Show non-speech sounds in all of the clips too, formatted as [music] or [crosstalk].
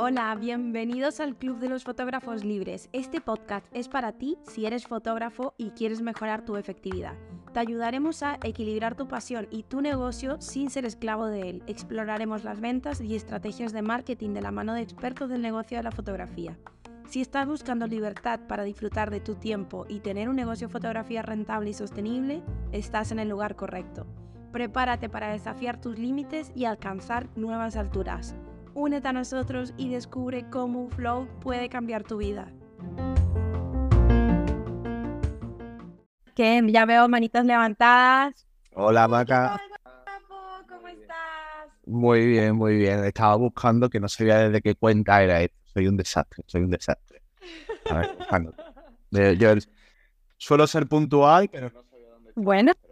Hola, bienvenidos al Club de los Fotógrafos Libres. Este podcast es para ti si eres fotógrafo y quieres mejorar tu efectividad. Te ayudaremos a equilibrar tu pasión y tu negocio sin ser esclavo de él. Exploraremos las ventas y estrategias de marketing de la mano de expertos del negocio de la fotografía. Si estás buscando libertad para disfrutar de tu tiempo y tener un negocio de fotografía rentable y sostenible, estás en el lugar correcto. Prepárate para desafiar tus límites y alcanzar nuevas alturas. Únete a nosotros y descubre cómo un flow puede cambiar tu vida. Que ya veo manitas levantadas. Hola, Maca. ¿Cómo estás? Muy bien, muy bien. Estaba buscando que no sabía desde qué cuenta era esto. Soy un desastre, soy un desastre. A ver. [laughs] Eh, Yo suelo ser puntual, pero no.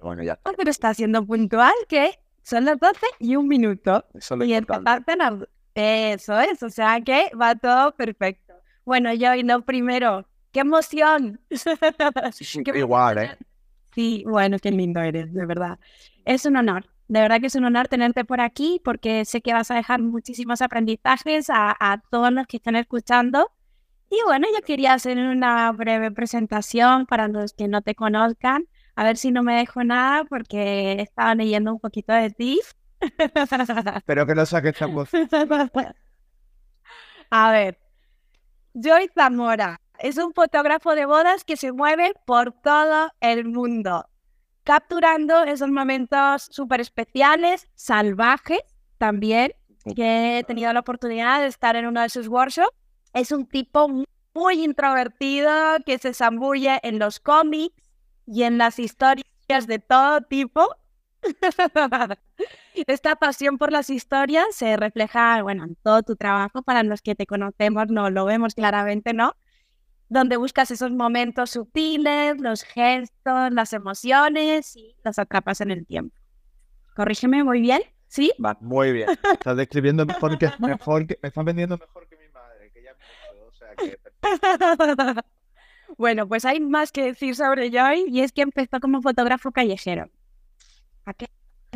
Bueno, ya está. pero está siendo puntual que son las 12 y un minuto. Eso Y a las- Eso es, o sea que va todo perfecto. Bueno, yo y lo primero, ¡qué emoción! [laughs] Qué Igual, ¿eh? Sí, bueno, qué lindo eres, de verdad. Es un honor, de verdad que es un honor tenerte por aquí porque sé que vas a dejar muchísimos aprendizajes a, a todos los que están escuchando. Y bueno, yo quería hacer una breve presentación para los que no te conozcan, a ver si no me dejo nada porque he estado leyendo un poquito de ti. [laughs] Espero que no saques voz. [laughs] A ver, Joy Zamora es un fotógrafo de bodas que se mueve por todo el mundo, capturando esos momentos súper especiales, salvajes también, que he tenido la oportunidad de estar en uno de sus workshops. Es un tipo mu- muy introvertido que se zambulle en los cómics y en las historias de todo tipo. [laughs] Esta pasión por las historias se refleja, bueno, en todo tu trabajo. Para los que te conocemos, no lo vemos claramente, ¿no? Donde buscas esos momentos sutiles, los gestos, las emociones y los atrapas en el tiempo. Corrígeme muy bien, ¿sí? Va, muy bien. Estás describiendo mejor que, [laughs] mejor que. Me estás vendiendo mejor que mi madre, que ya me o sea que. [laughs] bueno, pues hay más que decir sobre Joy y es que empezó como fotógrafo callejero. ¿A qué?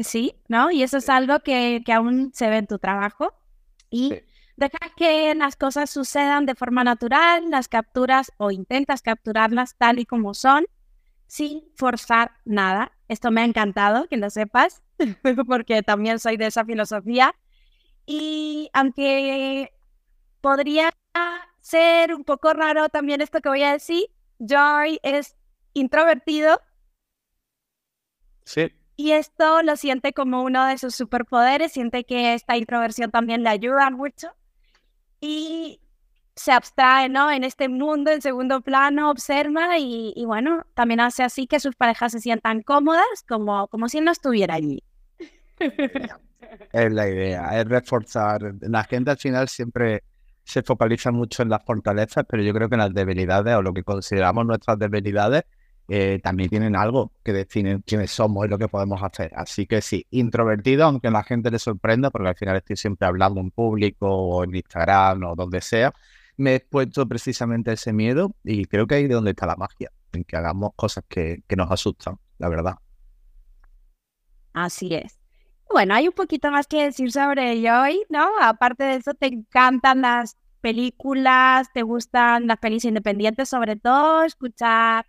Sí, ¿no? Y eso es algo que, que aún se ve en tu trabajo. Y Sí. dejas que las cosas sucedan de forma natural, las capturas o intentas capturarlas tal y como son, sin forzar nada. Esto me ha encantado, que lo sepas, [laughs] porque también soy de esa filosofía. Y aunque podría ser un poco raro también esto que voy a decir, Joy es introvertido Sí. y esto lo siente como uno de sus superpoderes, siente que esta introversión también le ayuda mucho y se abstrae, ¿no? En este mundo en segundo plano, observa y, y bueno, también hace así que sus parejas se sientan cómodas como, como si él no estuviera allí. [laughs] Es la idea, es reforzar. La gente al final siempre se focaliza mucho en las fortalezas, pero yo creo que las debilidades o lo que consideramos nuestras debilidades eh, también tienen algo que definen quiénes somos y lo que podemos hacer. Así que sí, introvertido, aunque a la gente le sorprenda, porque al final estoy siempre hablando en público o en Instagram o donde sea, me he puesto precisamente ese miedo y creo que ahí es donde está la magia, en que hagamos cosas que, que nos asustan, la verdad. Así es. Bueno, hay un poquito más que decir sobre Joy, ¿no? Aparte de eso, te encantan las películas, te gustan las pelis independientes, sobre todo escuchar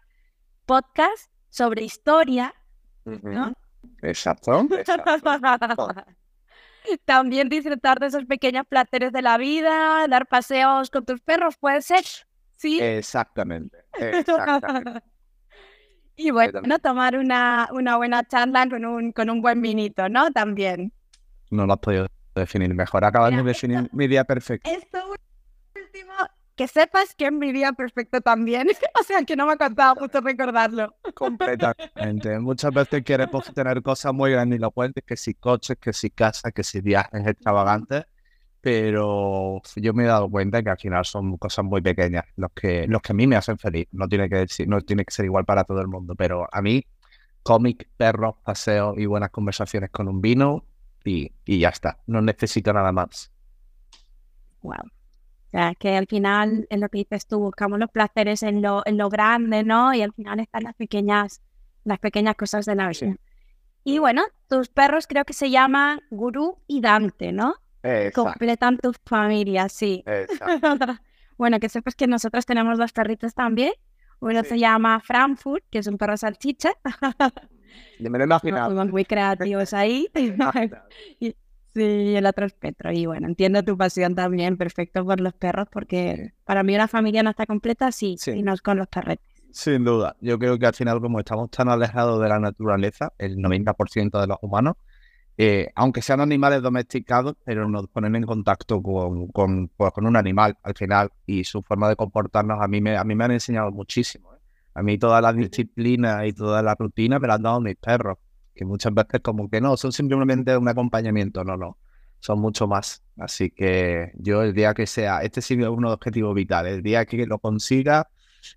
podcasts sobre historia, ¿no? Exacto. exacto. [laughs] También disfrutar de esos pequeños placeres de la vida, dar paseos con tus perros, puede ser, ¿sí? Exactamente. Exactamente. Y bueno, tomar una, una buena charla con un, con un buen vinito, ¿no? También. No lo has podido definir mejor. Acabas de definir mi día perfecto. Esto último, que sepas que es mi día perfecto también. [laughs] o sea, que no me ha costado mucho recordarlo. Completamente. Muchas veces queremos tener cosas muy grandilocuentes, que si coches, que si casas, que si viajes extravagantes, pero yo me he dado cuenta que al final son cosas muy pequeñas los que, los que a mí me hacen feliz. No tiene que decir, no tiene que ser igual para todo el mundo, pero a mí, cómic, perros, paseos y buenas conversaciones con un vino y, y ya está. No necesito nada más. Wow. O sea, que al final, es lo que dices tú, buscamos los placeres en lo, en lo grande, ¿no? Y al final están las pequeñas, las pequeñas cosas de la vida. Sí. Y bueno, tus perros creo que se llaman Guru y Dante, ¿no? Exacto. Completan tu familia, sí. exacto. [laughs] bueno, que sepas que nosotros tenemos dos perritos también. Uno Sí. se llama Frankfurt, que es un perro salchicha. Yo me lo he imaginado. Somos muy creativos ahí. [laughs] Y- sí, el otro es Petro. Y bueno, entiendo tu pasión también, perfecto por los perros, porque para mí una familia no está completa si, Sí. si no es con los perretes. Sin duda. Yo creo que al final, como estamos tan alejados de la naturaleza, el 90% de los humanos, eh, aunque sean animales domesticados, pero nos ponen en contacto con, con, pues, con un animal al final y su forma de comportarnos a mí me, a mí me han enseñado muchísimo. ¿eh? A mí toda la disciplina y toda la rutina me la han dado mis perros, que muchas veces como que no, son simplemente un acompañamiento, no, no, son mucho más. Así que yo el día que sea, este sí es uno de los objetivos vitales, el día que lo consiga,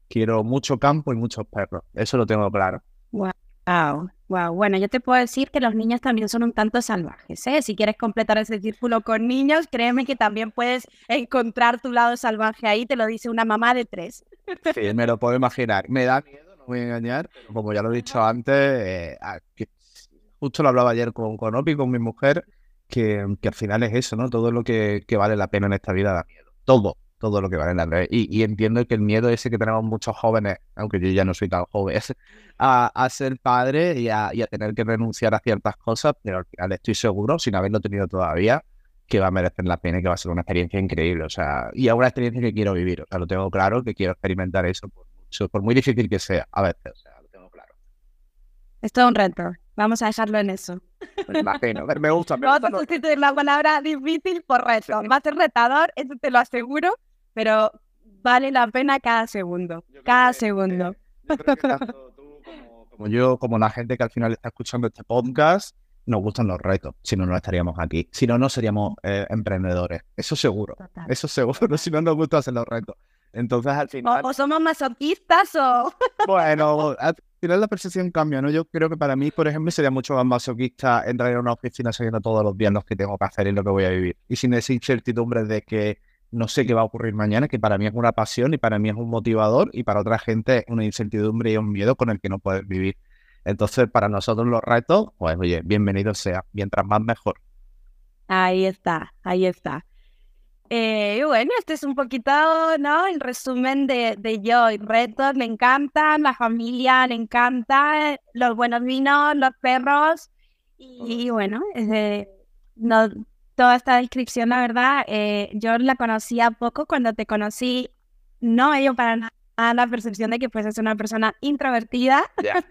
quiero mucho campo y muchos perros, eso lo tengo claro. Wow, wow. Bueno, yo te puedo decir que los niños también son un tanto salvajes, ¿eh? Si quieres completar ese círculo con niños, créeme que también puedes encontrar tu lado salvaje ahí, te lo dice una mamá de tres. Sí, me lo puedo imaginar. Me da miedo, no voy a engañar, como ya lo he dicho antes, eh, justo lo hablaba ayer con, con Opi, con mi mujer, que, que al final es eso, ¿no? Todo lo que, que vale la pena en esta vida da miedo. Todo, todo lo que vale la pena. Y, y entiendo que el miedo ese que tenemos muchos jóvenes, aunque yo ya no soy tan joven, es [laughs] a, a ser padre y a, a tener que renunciar a ciertas cosas, pero al final estoy seguro, sin haberlo tenido todavía, que va a merecer la pena y que va a ser una experiencia increíble. O sea, y es una experiencia que quiero vivir. O sea, lo tengo claro que quiero experimentar eso, por, por muy difícil que sea, a veces. O sea, lo tengo claro. Es todo un reto. Vamos a dejarlo en eso. Me imagino. Me gusta, me Vamos gusta. a sustituir la palabra difícil por reto. Va a ser retador, eso te lo aseguro, pero vale la pena cada segundo. Cada que, segundo. eh, yo creo que tanto tú como, como yo, como la gente que al final está escuchando este podcast, nos gustan los retos. Si no, no estaríamos aquí. Si no, no seríamos eh, emprendedores. Eso seguro. Total. Eso seguro. [laughs] Si no nos gusta hacer los retos. Entonces, al final. O, o somos masoquistas o... [laughs] Bueno, al final la percepción cambia, ¿no? Yo creo que para mí, por ejemplo, sería mucho más masoquista entrar en una oficina sabiendo todos los días lo que tengo que hacer y lo que voy a vivir. Y sin esa incertidumbre de que no sé qué va a ocurrir mañana, que para mí es una pasión y para mí es un motivador y para otra gente es una incertidumbre y un miedo con el que no puedes vivir. Entonces, para nosotros los retos, pues oye, bienvenido sea. Mientras más mejor. Ahí está, ahí está. Eh, y bueno, este es un poquito, ¿no? El resumen de, de yo. y Retos, me encantan, la familia, le encanta, los buenos vinos, los perros. Y, bueno, eh, no, toda esta descripción, la verdad, eh, yo la conocía poco. Cuando te conocí, no me dio para nada la percepción de que fueses una persona introvertida. Ya,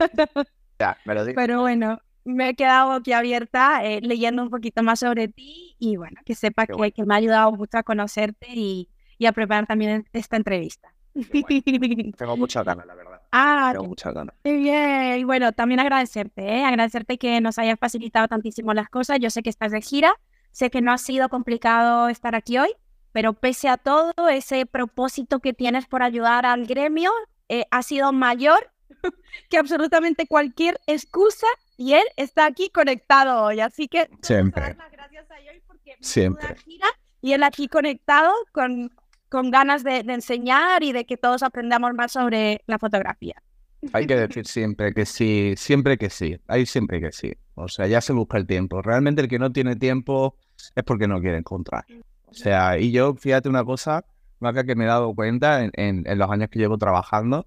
ya, me lo [laughs] digo. Pero bueno, me he quedado boquiabierta eh, leyendo un poquito más sobre ti y bueno, que sepa que, bueno. que me ha ayudado mucho a conocerte y, y a preparar también esta entrevista. [laughs] Tengo muchas ganas, la verdad. ah, Tengo muchas ganas. qué bien. Y bueno, también agradecerte, ¿eh? agradecerte que nos hayas facilitado tantísimo las cosas. Yo sé que estás de gira, sé que no ha sido complicado estar aquí hoy, pero pese a todo, ese propósito que tienes por ayudar al gremio eh, ha sido mayor [laughs] que absolutamente cualquier excusa y él está aquí conectado hoy. Así que Siempre. las gracias a Joy porque Siempre. gira y él aquí conectado con, con ganas de, de enseñar y de que todos aprendamos más sobre la fotografía. Hay que decir siempre que sí, siempre que sí, hay siempre que sí. O sea, ya se busca el tiempo. Realmente el que no tiene tiempo es porque no quiere encontrar. O sea, y yo, fíjate una cosa, Maca, que me he dado cuenta en, en- en los años que llevo trabajando,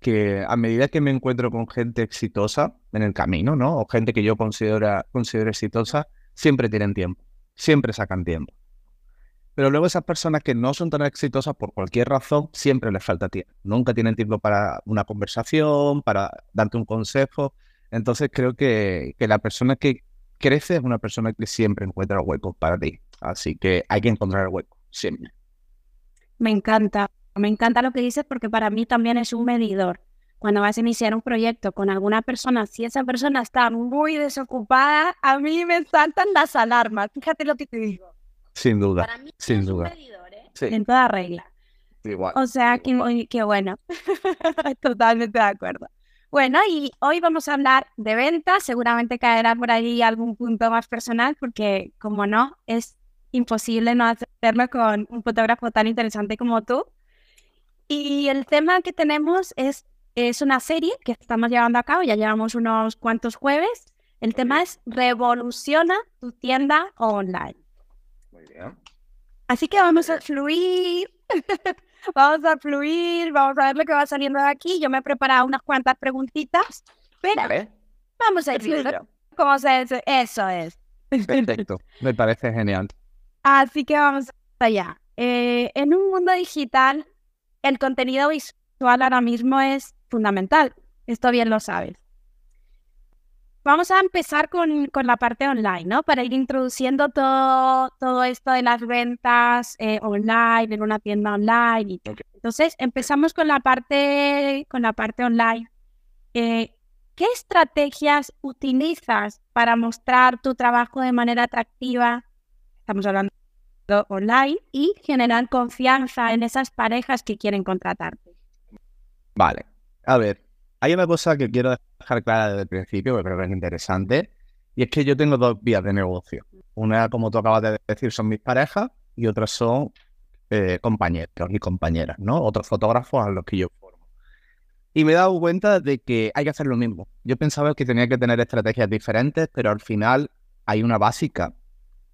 que a medida que me encuentro con gente exitosa en el camino, ¿no? O gente que yo considero, exitosa, siempre tienen tiempo, siempre sacan tiempo. Pero luego esas personas que no son tan exitosas por cualquier razón, siempre les falta tiempo. Nunca tienen tiempo para una conversación, para darte un consejo. Entonces creo que, que la persona que crece es una persona que siempre encuentra huecos para ti. Así que hay que encontrar el hueco, siempre. Me encanta, me encanta lo que dices porque para mí también es un medidor. Cuando vas a iniciar un proyecto con alguna persona, si esa persona está muy desocupada, a mí me saltan las alarmas. Fíjate lo que te digo. Sin duda. Para mí sin es duda. un medidor, ¿eh? Sí. En toda regla. Igual. O sea, que, muy- que bueno. [laughs] Totalmente de acuerdo. Bueno, y hoy vamos a hablar de ventas. Seguramente caerá por ahí algún punto más personal, porque como no, es imposible no hacerlo con un fotógrafo tan interesante como tú. Y el tema que tenemos es, es una serie que estamos llevando a cabo, ya llevamos unos cuantos jueves, El tema es revoluciona tu tienda online. Muy bien. Así que vamos a fluir. [laughs] vamos a fluir, vamos a ver lo que va saliendo de aquí. Yo me he preparado unas cuantas preguntitas, pero vamos a ir viendo cómo se hace. Eso es. Perfecto, me parece genial. Así que vamos allá. Eh, en un mundo digital, el contenido visual ahora mismo es fundamental. Esto bien lo sabes. Vamos a empezar con, con, la parte online, ¿no? Para ir introduciendo todo, todo esto de las ventas eh, online, en una tienda online. Y Entonces, empezamos con la parte, con la parte online. Eh, ¿Qué estrategias utilizas para mostrar tu trabajo de manera atractiva? Estamos hablando online y generar confianza en esas parejas que quieren contratarte. Vale. A ver, hay una cosa que quiero dejar clara desde el principio, que creo que es interesante, y es que yo tengo dos vías de negocio. Una, como tú acabas de decir, son mis parejas y otras son eh, compañeros y compañeras, ¿no? Otros fotógrafos a los que yo formo. Y me he dado cuenta de que hay que hacer lo mismo. Yo pensaba que tenía que tener estrategias diferentes, pero al final hay una básica,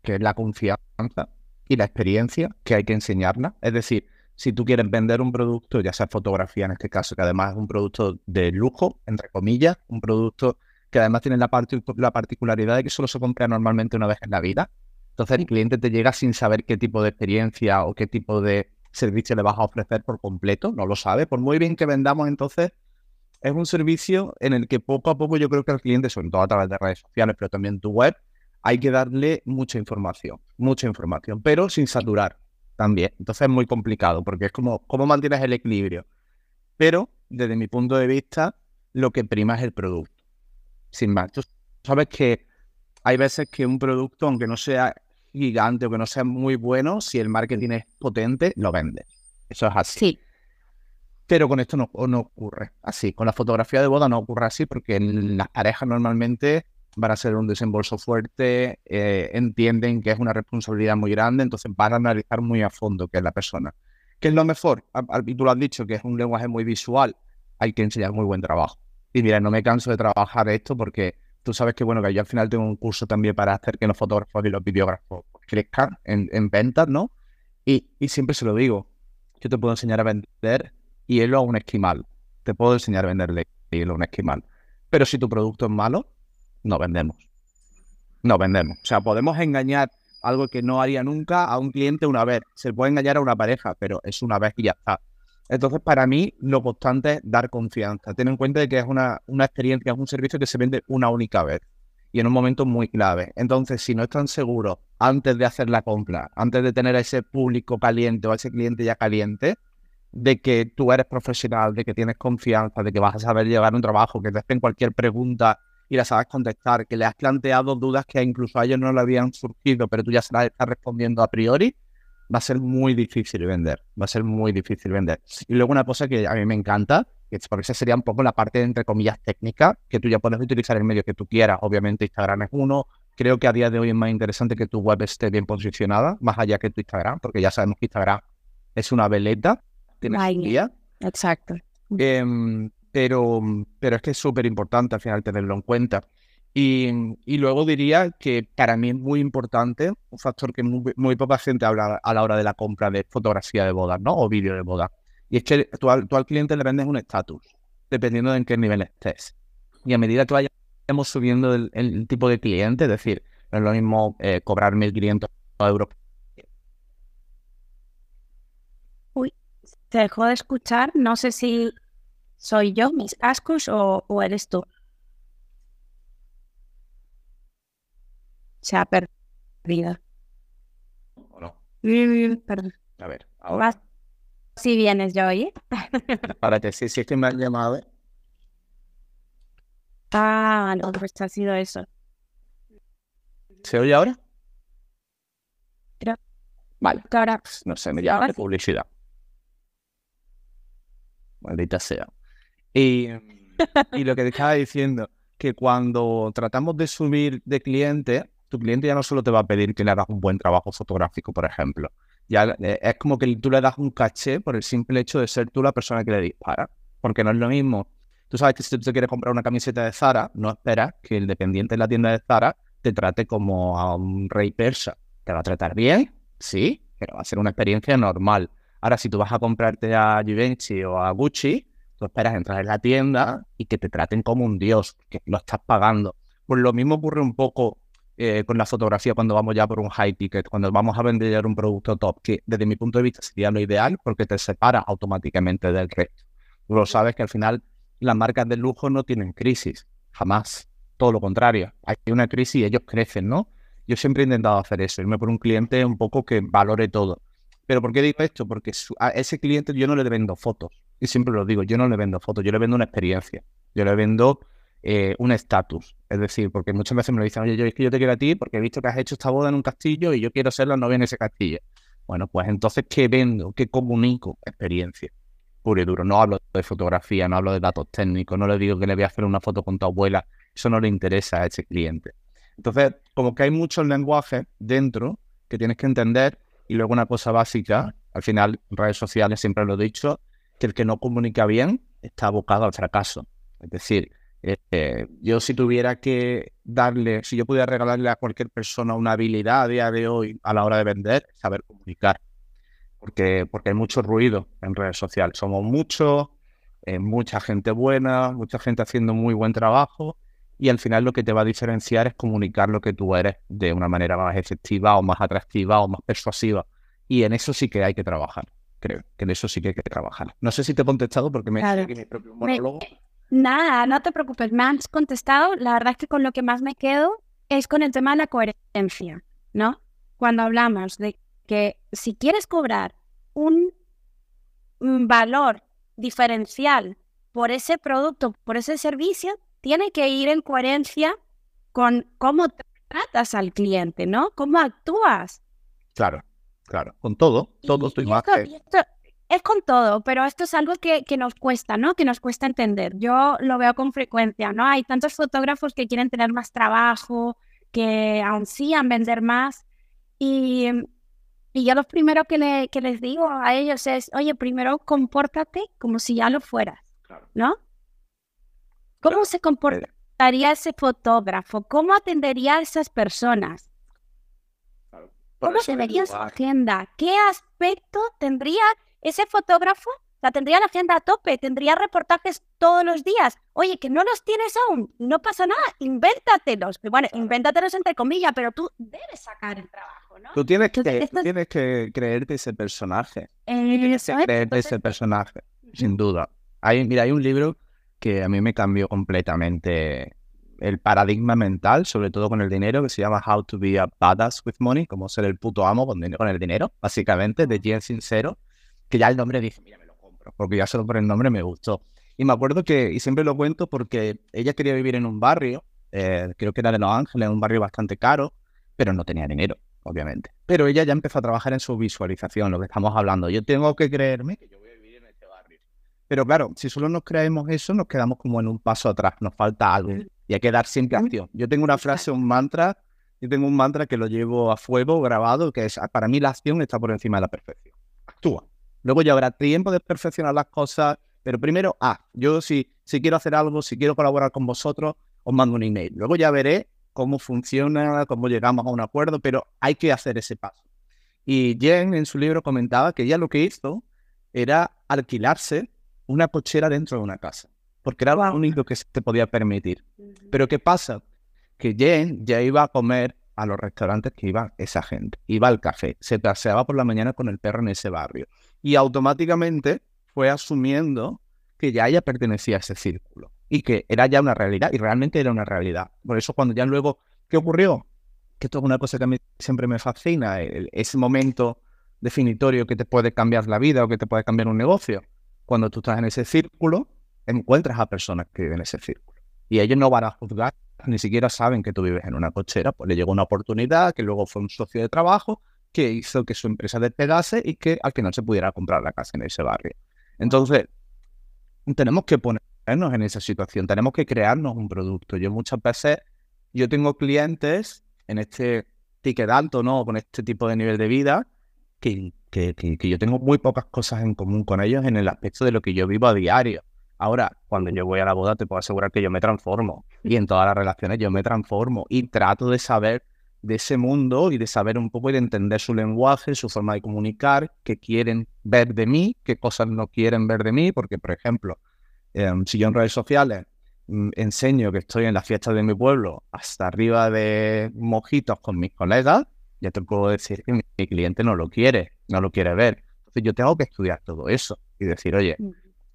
que es la confianza y la experiencia que hay que enseñarla. Es decir, si tú quieres vender un producto, ya sea fotografía en este caso, que además es un producto de lujo, entre comillas, un producto que además tiene la, la particularidad de que solo se compra normalmente una vez en la vida. Entonces el cliente te llega sin saber qué tipo de experiencia o qué tipo de servicio le vas a ofrecer por completo, no lo sabe. Por muy bien que vendamos, entonces es un servicio en el que poco a poco yo creo que al cliente, sobre todo a través de redes sociales, pero también tu web, hay que darle mucha información, mucha información, pero sin saturar también. Entonces es muy complicado porque es como cómo mantienes el equilibrio. Pero desde mi punto de vista, lo que prima es el producto. Sin más, tú sabes que hay veces que un producto, aunque no sea gigante o que no sea muy bueno, si el marketing es potente, lo vende. Eso es así. Sí. Pero con esto no, no ocurre así. Con la fotografía de boda no ocurre así porque en las parejas normalmente van a ser un desembolso fuerte, eh, entienden que es una responsabilidad muy grande, entonces van a analizar muy a fondo qué es la persona. ¿Qué es lo mejor? Y tú lo has dicho, que es un lenguaje muy visual, hay que enseñar muy buen trabajo. Y mira, no me canso de trabajar esto porque tú sabes que, bueno, que yo al final tengo un curso también para hacer que los fotógrafos y los videógrafos crezcan en, ventas, ¿no? Y, y, siempre se lo digo, yo te puedo enseñar a vender hielo a un esquimal. Te puedo enseñar a venderle hielo a un esquimal. Pero si tu producto es malo, no vendemos. No vendemos. O sea, podemos engañar algo que no haría nunca a un cliente una vez. Se puede engañar a una pareja, pero es una vez y ya está. Entonces, para mí, lo constante es dar confianza. Ten en cuenta que es una, una experiencia, es un servicio que se vende una única vez y en un momento muy clave. Entonces, si no están seguros antes de hacer la compra, antes de tener a ese público caliente o a ese cliente ya caliente, de que tú eres profesional, de que tienes confianza, de que vas a saber llevar un trabajo, que te hacen cualquier pregunta y la sabes contestar, que le has planteado dudas que incluso a ellos no le habían surgido, pero tú ya se las estás respondiendo a priori, va a ser muy difícil vender, va a ser muy difícil vender. Y luego una cosa que a mí me encanta, que por eso sería un poco la parte, entre comillas, técnica, que tú ya puedes utilizar el medio que tú quieras, obviamente Instagram es uno, creo que a día de hoy es más interesante que tu web esté bien posicionada, más allá que tu Instagram, porque ya sabemos que Instagram es una veleta, tienes día. Exacto. Em, pero, pero es que es súper importante al final tenerlo en cuenta. Y, y, luego diría que para mí es muy importante, un factor que muy, poca gente habla a la hora de la compra de fotografía de boda, ¿no? O vídeo de boda. Y es que tú, al, cliente le vendes un estatus, dependiendo de en qué nivel estés. Y a medida que vayamos subiendo el, tipo de cliente, es decir, no es lo mismo eh, cobrar 1.500 euros. Uy, te dejó de escuchar. No sé si ¿Soy yo, mis cascos o, eres tú? Se ha perdido. ¿O no? Mm, perdón. A ver, ahora. Si vienes yo, oye. [laughs] Párate, sí, sí es que me han llamado. ¿eh? Ah, no, pues ha sido eso. ¿Se oye ahora? Creo. Vale. Ahora. No sé, me llama de publicidad. Maldita sea. Y, [laughs] y lo que te estaba diciendo, que cuando tratamos de subir de cliente, tu cliente ya no solo te va a pedir que le hagas un buen trabajo fotográfico, por ejemplo. Ya eh, es como que tú le das un caché por el simple hecho de ser tú la persona que le dispara. Porque no es lo mismo. Tú sabes que si tú te quieres comprar una camiseta de Zara, no esperas que el dependiente de la tienda de Zara te trate como a un rey persa. ¿Te va a tratar bien? Sí, pero va a ser una experiencia normal. Ahora, si tú vas a comprarte a Givenchy o a Gucci, esperas entrar en la tienda y que te traten como un dios, que lo estás pagando. Pues lo mismo ocurre un poco eh, con la fotografía cuando vamos ya por un high ticket, cuando vamos a vender un producto top, que desde mi punto de vista sería lo ideal porque te separa automáticamente del resto. Tú lo sabes que al final las marcas de lujo no tienen crisis, jamás. Todo lo contrario, hay una crisis y ellos crecen, ¿no? Yo siempre he intentado hacer eso, irme por un cliente un poco que valore todo. Pero ¿por qué digo esto? Porque a ese cliente yo no le vendo fotos. Y siempre lo digo, yo no le vendo fotos, yo le vendo una experiencia. Yo le vendo eh, un estatus. Es decir, porque muchas veces me dicen, oye, yo es que yo te quiero a ti porque he visto que has hecho esta boda en un castillo y yo quiero ser la novia en ese castillo. Bueno, pues entonces, ¿qué vendo? ¿Qué comunico? Experiencia. Puro y duro. No hablo de fotografía, no hablo de datos técnicos, no le digo que le voy a hacer una foto con tu abuela. Eso no le interesa a ese cliente. Entonces, como que hay muchos lenguajes dentro que tienes que entender y luego una cosa básica, al final, redes sociales siempre lo he dicho, que el que no comunica bien está abocado al fracaso. Es decir, eh, yo si tuviera que darle, si yo pudiera regalarle a cualquier persona una habilidad a día de hoy a la hora de vender, saber comunicar. Porque, porque hay mucho ruido en redes sociales. Somos muchos, eh, mucha gente buena, mucha gente haciendo muy buen trabajo y al final lo que te va a diferenciar es comunicar lo que tú eres de una manera más efectiva o más atractiva o más persuasiva. Y en eso sí que hay que trabajar, creo, que en eso sí que hay que trabajar. No sé si te he contestado porque me claro. mi propio monólogo. nada, no te preocupes, me has contestado. La verdad es que con lo que más me quedo es con el tema de la coherencia, ¿no? Cuando hablamos de que si quieres cobrar un valor diferencial por ese producto, por ese servicio, tiene que ir en coherencia con cómo tratas al cliente, ¿no? ¿Cómo actúas? Claro, claro, con todo, todo tu imagen. es con todo, pero esto es algo que, que, nos cuesta, ¿no? Que nos cuesta entender. Yo lo veo con frecuencia, ¿no? Hay tantos fotógrafos que quieren tener más trabajo, que ansían vender más. Y, y yo lo primero que, le, que les digo a ellos es, oye, primero compórtate como si ya lo fueras, ¿no? ¿Cómo se comportaría ese fotógrafo? ¿Cómo atendería a esas personas? ¿Cómo se vería su agenda? ¿Qué aspecto tendría ese fotógrafo? La tendría la agenda a tope, tendría reportajes todos los días. Oye, que no los tienes aún, no pasa nada, invéntatelos. Bueno, invéntatelos entre comillas, pero tú debes sacar el trabajo, ¿no? Tú tienes, que, tienes que creerte ese personaje. tienes que creerte ese personaje, sin duda. Hay, mira, hay un libro que a mí me cambió completamente el paradigma mental, sobre todo con el dinero, que se llama How to be a Badass with Money, como ser el puto amo con, con el dinero, básicamente, de Jen Sincero, que ya el nombre dije, mira, me lo compro, porque ya solo por el nombre me gustó. Y me acuerdo que, y siempre lo cuento porque ella quería vivir en un barrio, eh, creo que era de Los Ángeles, un barrio bastante caro, pero no tenía dinero, obviamente. Pero ella ya empezó a trabajar en su visualización, lo que estamos hablando. Yo tengo que creerme que yo pero claro, si solo nos creemos eso, nos quedamos como en un paso atrás, nos falta algo y hay que dar siempre acción. Yo tengo una frase, un mantra, yo tengo un mantra que lo llevo a fuego grabado, que es, para mí la acción está por encima de la perfección. Actúa. Luego ya habrá tiempo de perfeccionar las cosas, pero primero, ah, yo si, si quiero hacer algo, si quiero colaborar con vosotros, os mando un email. Luego ya veré cómo funciona, cómo llegamos a un acuerdo, pero hay que hacer ese paso. Y Jen en su libro comentaba que ella lo que hizo era alquilarse una cochera dentro de una casa, porque era lo único que se te podía permitir. Pero ¿qué pasa? Que Jen ya iba a comer a los restaurantes que iba esa gente, iba al café, se paseaba por la mañana con el perro en ese barrio y automáticamente fue asumiendo que ya ella pertenecía a ese círculo y que era ya una realidad y realmente era una realidad. Por eso cuando ya luego, ¿qué ocurrió? Que esto es una cosa que a mí siempre me fascina, ese momento definitorio que te puede cambiar la vida o que te puede cambiar un negocio cuando tú estás en ese círculo, encuentras a personas que viven en ese círculo. Y ellos no van a juzgar, ni siquiera saben que tú vives en una cochera, pues le llegó una oportunidad, que luego fue un socio de trabajo, que hizo que su empresa despegase y que al final se pudiera comprar la casa en ese barrio. Entonces, tenemos que ponernos en esa situación, tenemos que crearnos un producto. Yo muchas veces, yo tengo clientes en este ticket alto, ¿no? Con este tipo de nivel de vida, que que, yo tengo muy pocas cosas en común con ellos en el aspecto de lo que yo vivo a diario. Ahora, cuando yo voy a la boda, te puedo asegurar que yo me transformo. Y en todas las relaciones yo me transformo. Y trato de saber de ese mundo y de saber un poco y de entender su lenguaje, su forma de comunicar, qué quieren ver de mí, qué cosas no quieren ver de mí. Porque, por ejemplo, em, si yo en redes sociales mm, enseño que estoy en la fiesta de mi pueblo hasta arriba de mojitos con mis colegas, ya te puedo decir que mi cliente no lo quiere, no lo quiere ver. Entonces yo tengo que estudiar todo eso y decir, oye,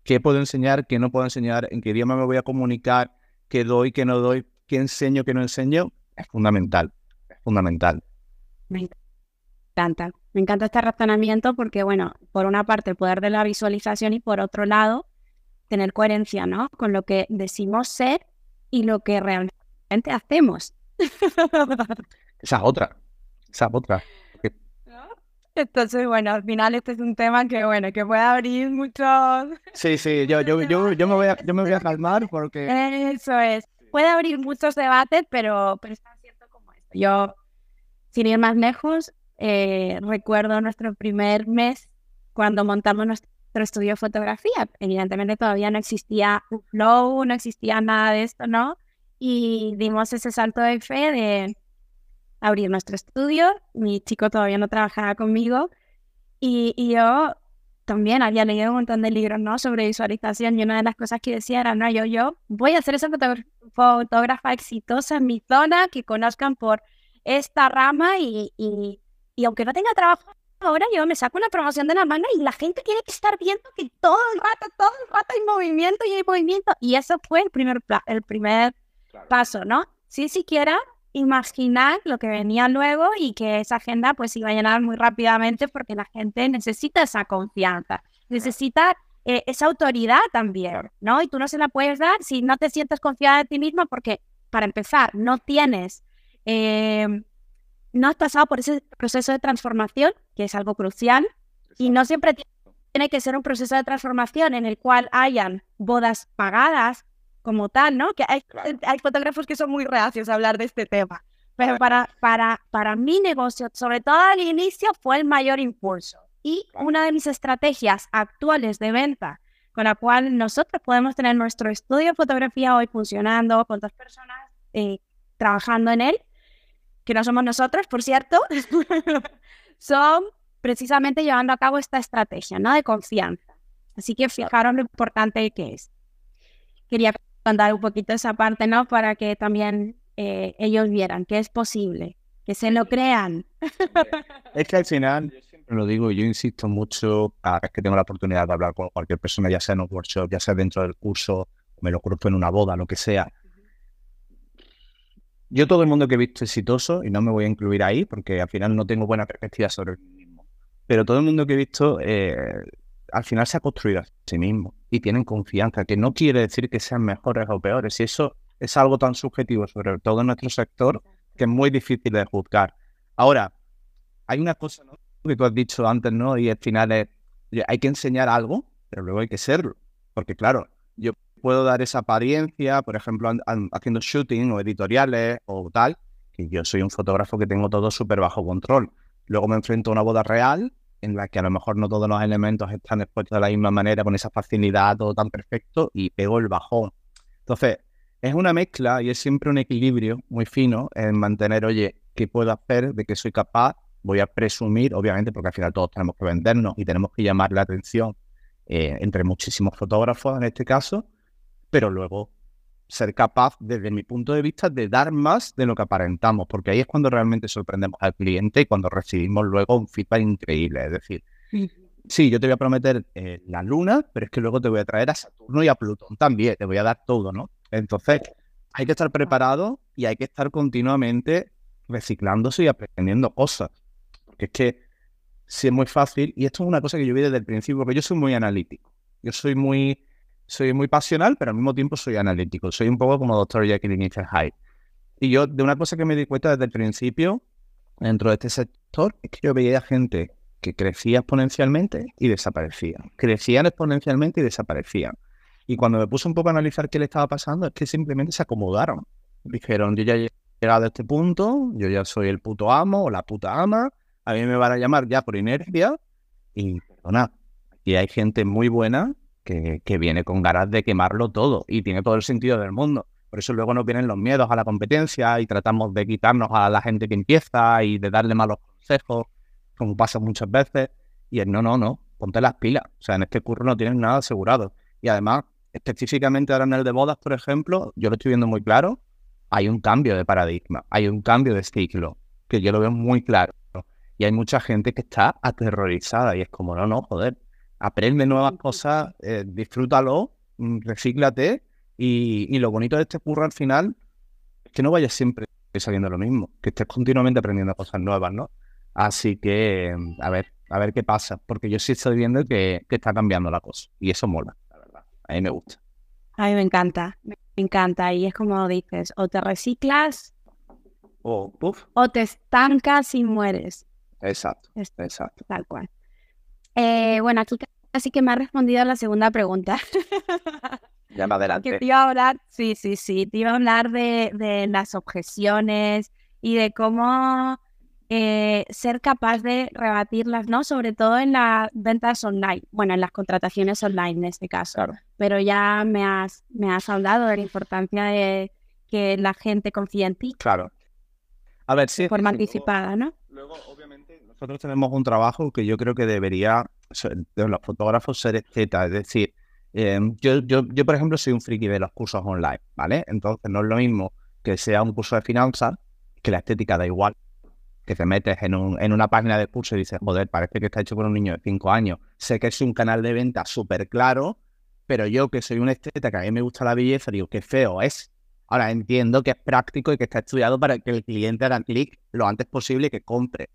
qué puedo enseñar, qué no puedo enseñar, en qué idioma me voy a comunicar, qué doy, qué no doy, qué enseño, qué no enseño, es fundamental, es fundamental. Me encanta, me encanta este razonamiento porque, bueno, por una parte el poder de la visualización y por otro lado, tener coherencia, ¿no? Con lo que decimos ser y lo que realmente hacemos. Esa otra, esa otra. Entonces, bueno, al final este es un tema que, bueno, que puede abrir muchos... Sí, sí, yo, yo, yo, yo, me voy a, yo me voy a calmar porque... Eso es. Puede abrir muchos debates, pero, pero es tan cierto como esto. Yo, sin ir más lejos, eh, recuerdo nuestro primer mes cuando montamos nuestro estudio de fotografía. Evidentemente todavía no existía un flow, no existía nada de esto, ¿no? Y dimos ese salto de fe de abrir nuestro estudio. Mi chico todavía no trabajaba conmigo y, yo también había leído un montón de libros ¿no? sobre visualización y una de las cosas que decía era, no, yo, yo voy a ser esa fotógrafa exitosa en mi zona, que conozcan por esta rama y, y, y aunque no tenga trabajo ahora, yo me saco una promoción de la mano y la gente tiene que estar viendo que todo el rato, todo el rato hay movimiento y hay movimiento. Y eso fue el primer, el primer paso, ¿no? Si siquiera imaginar lo que venía luego y que esa agenda pues iba a llenar muy rápidamente porque la gente necesita esa confianza, necesita eh, esa autoridad también, ¿no? Y tú no se la puedes dar si no te sientes confiada en ti misma porque, para empezar, no tienes, em, no has pasado por ese proceso de transformación, que es algo crucial, y no siempre tiene que ser un proceso de transformación en el cual hayan bodas pagadas, como tal, ¿no? Que hay, hay fotógrafos que son muy reacios a hablar de este tema. Pero para, para, para mi negocio, sobre todo al inicio, fue el mayor impulso. Y una de mis estrategias actuales de venta, con la cual nosotros podemos tener nuestro estudio de fotografía hoy funcionando con dos personas eh, trabajando en él, que no somos nosotros, por cierto, [laughs] son precisamente llevando a cabo esta estrategia, ¿no? De confianza. Así que fijaros lo importante que es. Quería contar un poquito esa parte, ¿no? Para que también eh, ellos vieran que es posible, que se lo crean. Es que al final, yo siempre lo digo, yo insisto mucho cada vez que tengo la oportunidad de hablar con cualquier persona, ya sea en un workshop, ya sea dentro del curso, me lo cruzo en una boda, lo que sea. Yo todo el mundo que he visto exitoso, y no me voy a incluir ahí porque al final no tengo buena perspectiva sobre mí mismo, pero todo el mundo que he visto eh, al final se ha construido a sí mismo y tienen confianza, que no quiere decir que sean mejores o peores. Y eso es algo tan subjetivo, sobre todo en nuestro sector, que es muy difícil de juzgar. Ahora, hay una cosa que tú has dicho antes, ¿no? Y al final es, hay que enseñar algo, pero luego hay que serlo. Porque claro, yo puedo dar esa apariencia, por ejemplo, haciendo shooting o editoriales o tal, que yo soy un fotógrafo que tengo todo súper bajo control. Luego me enfrento a una boda real en la que a lo mejor no todos los elementos están expuestos de la misma manera, con esa facilidad, todo tan perfecto, y pego el bajón. Entonces, es una mezcla y es siempre un equilibrio muy fino en mantener, oye, ¿qué puedo hacer? ¿De qué soy capaz? Voy a presumir, obviamente, porque al final todos tenemos que vendernos y tenemos que llamar la atención eh, entre muchísimos fotógrafos en este caso, pero luego ser capaz, desde mi punto de vista, de dar más de lo que aparentamos, porque ahí es cuando realmente sorprendemos al cliente y cuando recibimos luego un feedback increíble. Es decir, sí, yo te voy a prometer eh, la luna, pero es que luego te voy a traer a Saturno y a Plutón también, te voy a dar todo, ¿no? Entonces, hay que estar preparado y hay que estar continuamente reciclándose y aprendiendo cosas. Porque es que sí es muy fácil, y esto es una cosa que yo vi desde el principio, porque yo soy muy analítico. Yo soy muy soy muy pasional, pero al mismo tiempo soy analítico. Soy un poco como Dr. Jekyll y Mr. Hyde. Y yo, de una cosa que me di cuenta desde el principio, dentro de este sector, es que yo veía gente que crecía exponencialmente y desaparecía. Crecían exponencialmente y desaparecían. Y cuando me puse un poco a analizar qué le estaba pasando, es que simplemente se acomodaron. Dijeron, yo ya he llegado a este punto, yo ya soy el puto amo o la puta ama, a mí me van a llamar ya por inercia. Y perdona, aquí hay gente muy buena que, viene con ganas de quemarlo todo y tiene todo el sentido del mundo. Por eso luego nos vienen los miedos a la competencia y tratamos de quitarnos a la gente que empieza y de darle malos consejos, como pasa muchas veces. Y es no, no, no, ponte las pilas. O sea, en este curro no tienes nada asegurado. Y además, específicamente ahora en el de bodas, por ejemplo, yo lo estoy viendo muy claro, hay un cambio de paradigma, hay un cambio de ciclo, que yo lo veo muy claro. Y hay mucha gente que está aterrorizada y es como, no, no, joder, aprende nuevas cosas, eh, disfrútalo, mm, recíclate y, lo bonito de este curro al final es que no vayas siempre saliendo lo mismo, que estés continuamente aprendiendo cosas nuevas, ¿no? Así que, a ver, a ver qué pasa, porque yo sí estoy viendo que, que está cambiando la cosa y eso mola, la verdad. A mí me gusta. A mí me encanta, me encanta. Y es como dices, o te reciclas o, o te estancas y mueres. Exacto, exacto. Tal cual. Eh, bueno, aquí casi que me ha respondido a la segunda pregunta. [laughs] Ya me [laughs] adelante. Que te iba a hablar, sí, sí, sí, te iba a hablar de, de las objeciones y de cómo eh, ser capaz de rebatirlas, ¿no? Sobre todo en las ventas online, bueno, en las contrataciones online en este caso. Pero ya me has, me has hablado de la importancia de que la gente confíe en ti. Claro. A ver, sí. De forma anticipada, ¿no? Luego, obviamente, nosotros tenemos un trabajo que yo creo que debería, de los fotógrafos, ser estética. Es decir, em, yo, yo, yo, por ejemplo, soy un friki de los cursos online, ¿vale? Entonces, no es lo mismo que sea un curso de finanzas, que la estética da igual que te metes en, un, en una página de curso y dices, joder, parece que está hecho por un niño de 5 años. Sé que es un canal de venta súper claro, pero yo que soy un esteta, que a mí me gusta la belleza, digo, qué feo es. Ahora entiendo que es práctico y que está estudiado para que el cliente haga clic lo antes posible y que compre.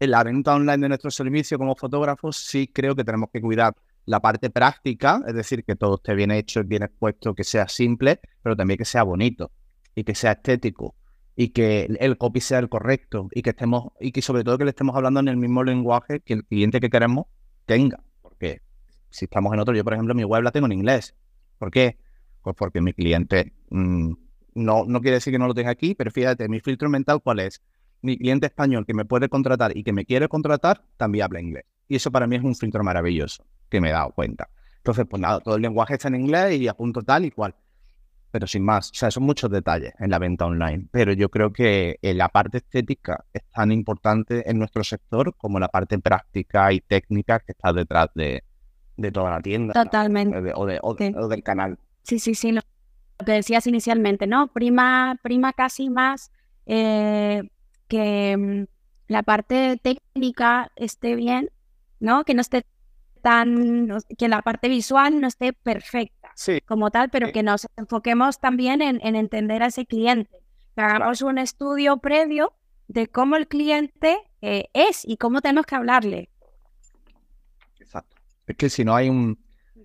En la venta online de nuestro servicio como fotógrafos sí creo que tenemos que cuidar la parte práctica, es decir, que todo esté bien hecho, bien expuesto, que sea simple, pero también que sea bonito y que sea estético y que el copy sea el correcto y que estemos y que sobre todo que le estemos hablando en el mismo lenguaje que el cliente que queremos tenga. Porque si estamos en otro, yo por ejemplo mi web la tengo en inglés. ¿Por qué? Pues porque mi cliente mm, no, no quiere decir que no lo tenga aquí, pero fíjate, mi filtro mental cuál es. Mi cliente español que me puede contratar y que me quiere contratar también habla inglés. Y eso para mí es un filtro maravilloso que me he dado cuenta. Entonces, pues nada, todo el lenguaje está en inglés y apunto tal y cual pero sin más. O sea, son muchos detalles en la venta online, pero yo creo que eh, la parte estética es tan importante en nuestro sector como la parte práctica y técnica que está detrás de, toda la tienda. Totalmente. O, del canal. Sí, sí, sí. Lo que decías inicialmente, ¿no? Prima, prima casi más eh, que mm, la parte técnica esté bien, ¿no? Que no esté tan, que la parte visual no esté perfecta como tal, pero que nos enfoquemos también en, entender a ese cliente. Que hagamos un estudio previo de cómo el cliente eh, es y cómo tenemos que hablarle. Exacto. Es que si no hay un...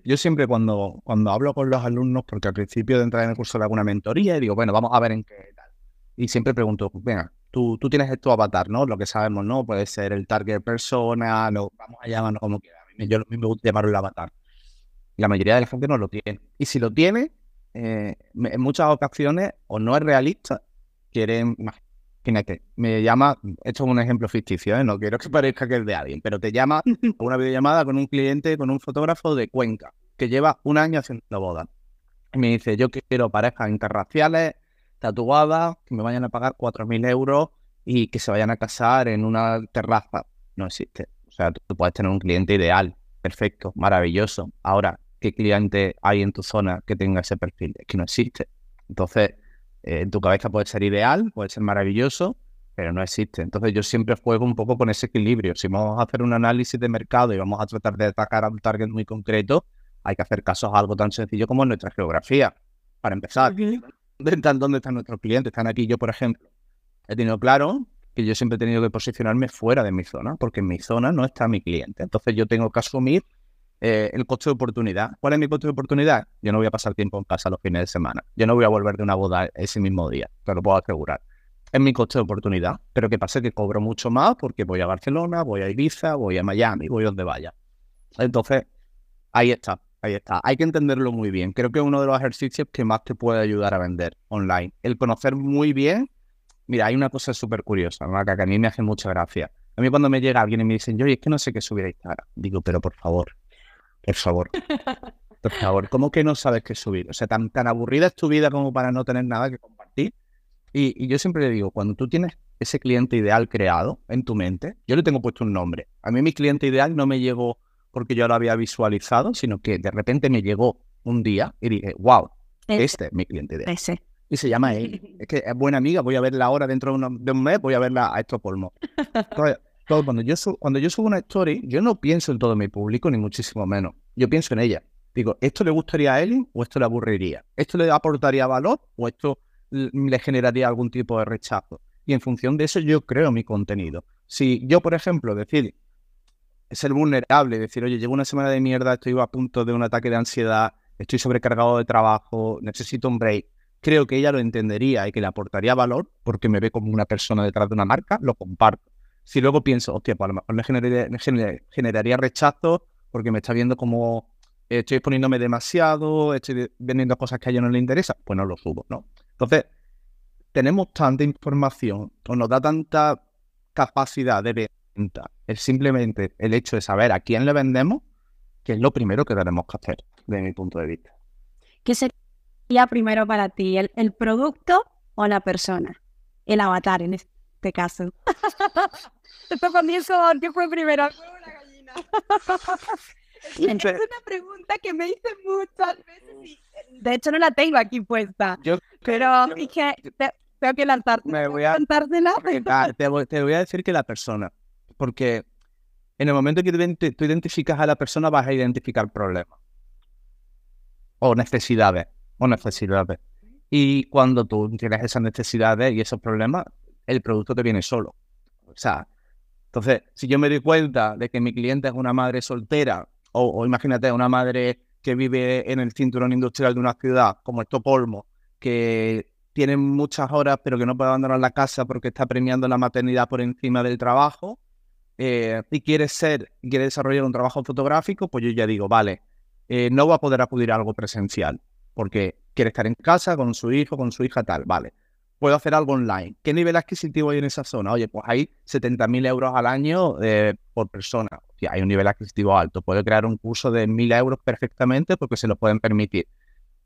Yo siempre cuando, cuando hablo con los alumnos, porque al principio de entrar en el curso de alguna mentoría, digo, bueno, vamos a ver en qué. Y siempre pregunto, venga, tú, tú tienes tu avatar, ¿no? Lo que sabemos, ¿no? Puede ser el target persona, lo, vamos a llamarlo como quiera. Yo a mí me gusta llamarlo el avatar la mayoría de la gente no lo tiene. Y si lo tiene, eh, en muchas ocasiones o no es realista, quieren, imagínate, me llama, esto es un ejemplo ficticio, ¿eh? no quiero que [laughs] parezca que es de alguien, pero te llama [laughs] una videollamada con un cliente, con un fotógrafo de Cuenca, que lleva un año haciendo bodas. Y me dice, yo quiero parejas interraciales, tatuadas, que me vayan a pagar 4.000 euros y que se vayan a casar en una terraza. No existe. O sea, tú puedes tener un cliente ideal, perfecto, maravilloso. Ahora, qué cliente hay en tu zona que tenga ese perfil. Es que no existe. Entonces, eh, en tu cabeza puede ser ideal, puede ser maravilloso, pero no existe. Entonces, yo siempre juego un poco con ese equilibrio. Si vamos a hacer un análisis de mercado y vamos a tratar de atacar a un target muy concreto, hay que hacer casos a algo tan sencillo como nuestra geografía. Para empezar, ¿dónde están, ¿dónde están nuestros clientes? Están aquí. Yo, por ejemplo, he tenido claro que yo siempre he tenido que posicionarme fuera de mi zona, porque en mi zona no está mi cliente. Entonces, yo tengo que asumir eh, el costo de oportunidad. ¿Cuál es mi costo de oportunidad? Yo no voy a pasar tiempo en casa los fines de semana. Yo no voy a volver de una boda ese mismo día, te lo puedo asegurar. Es mi costo de oportunidad. Pero ¿qué pasa? Que cobro mucho más porque voy a Barcelona, voy a Ibiza, voy a Miami, voy donde vaya. Entonces, ahí está, ahí está. Hay que entenderlo muy bien. Creo que es uno de los ejercicios que más te puede ayudar a vender online. El conocer muy bien. Mira, hay una cosa súper curiosa, ¿no? que a mí me hace mucha gracia. A mí cuando me llega alguien y me dicen, yo, es que no sé qué subir a Instagram. Digo, pero por favor, por favor. Por favor, ¿cómo que no sabes qué subir? O sea, tan, tan aburrida es tu vida como para no tener nada que compartir. Y, yo siempre le digo, cuando tú tienes ese cliente ideal creado en tu mente, yo le tengo puesto un nombre. A mí mi cliente ideal no me llegó porque yo lo había visualizado, sino que de repente me llegó un día y dije, wow, este es mi cliente ideal. Ese. Y se llama él. [laughs] Es que es buena amiga, voy a verla ahora dentro de, un mes, voy a verla a Estocolmo. Entonces, cuando, yo cuando yo subo una story, yo no pienso en todo mi público, ni muchísimo menos. Yo pienso en ella. Digo, ¿esto le gustaría a Ellen o esto le aburriría? ¿Esto le aportaría valor o esto le generaría algún tipo de rechazo? Y en función de eso yo creo mi contenido. Si yo, por ejemplo, decir, ser vulnerable, decir, oye, llevo una semana de mierda, estoy a punto de un ataque de ansiedad, estoy sobrecargado de trabajo, necesito un break, creo que ella lo entendería y que le aportaría valor porque me ve como una persona detrás de una marca, lo comparto. Si luego pienso, hostia, pues a lo mejor me generaría, generaría rechazo porque me está viendo como estoy exponiéndome demasiado, estoy vendiendo cosas que a ella no le interesa, pues no lo subo, ¿no? Entonces, tenemos tanta información o nos da tanta capacidad de venta, es simplemente el hecho de saber a quién le vendemos, que es lo primero que tenemos que hacer, desde mi punto de vista. ¿Qué sería primero para ti, el, el producto o la persona? El avatar en este caso. [laughs] Esto comienzo, ¿qué fue primero? ¿El gallina? [laughs] Es una pregunta que me hice muchas veces y de hecho no la tengo aquí puesta. Yo, pero dije, tengo que lanzarte. Me voy a, [laughs] te, voy, te voy a decir que la persona, porque en el momento que tú identificas a la persona vas a identificar problemas o necesidades o necesidades. Y cuando tú tienes esas necesidades y esos problemas, el producto te viene solo. O sea, entonces, si yo me doy cuenta de que mi cliente es una madre soltera o, imagínate una madre que vive en el cinturón industrial de una ciudad como Estocolmo, que tiene muchas horas pero que no puede abandonar la casa porque está premiando la maternidad por encima del trabajo eh, y quiere ser, quiere desarrollar un trabajo fotográfico, pues yo ya digo, vale, eh, no va a poder acudir a algo presencial porque quiere estar en casa con su hijo, con su hija tal, vale puedo hacer algo online. ¿Qué nivel adquisitivo hay en esa zona? Oye, pues hay 70.000 euros al año eh, por persona. O hay un nivel adquisitivo alto. Puedo crear un curso de 1.000 euros perfectamente porque se lo pueden permitir.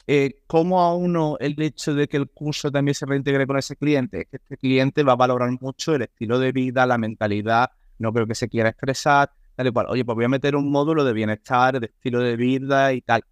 Eh, ¿Cómo a uno el hecho de que el curso también se reintegre con ese cliente? Este cliente va a valorar mucho el estilo de vida, la mentalidad, no creo que se quiera expresar, tal y cual. Oye, pues voy a meter un módulo de bienestar, de estilo de vida y tal.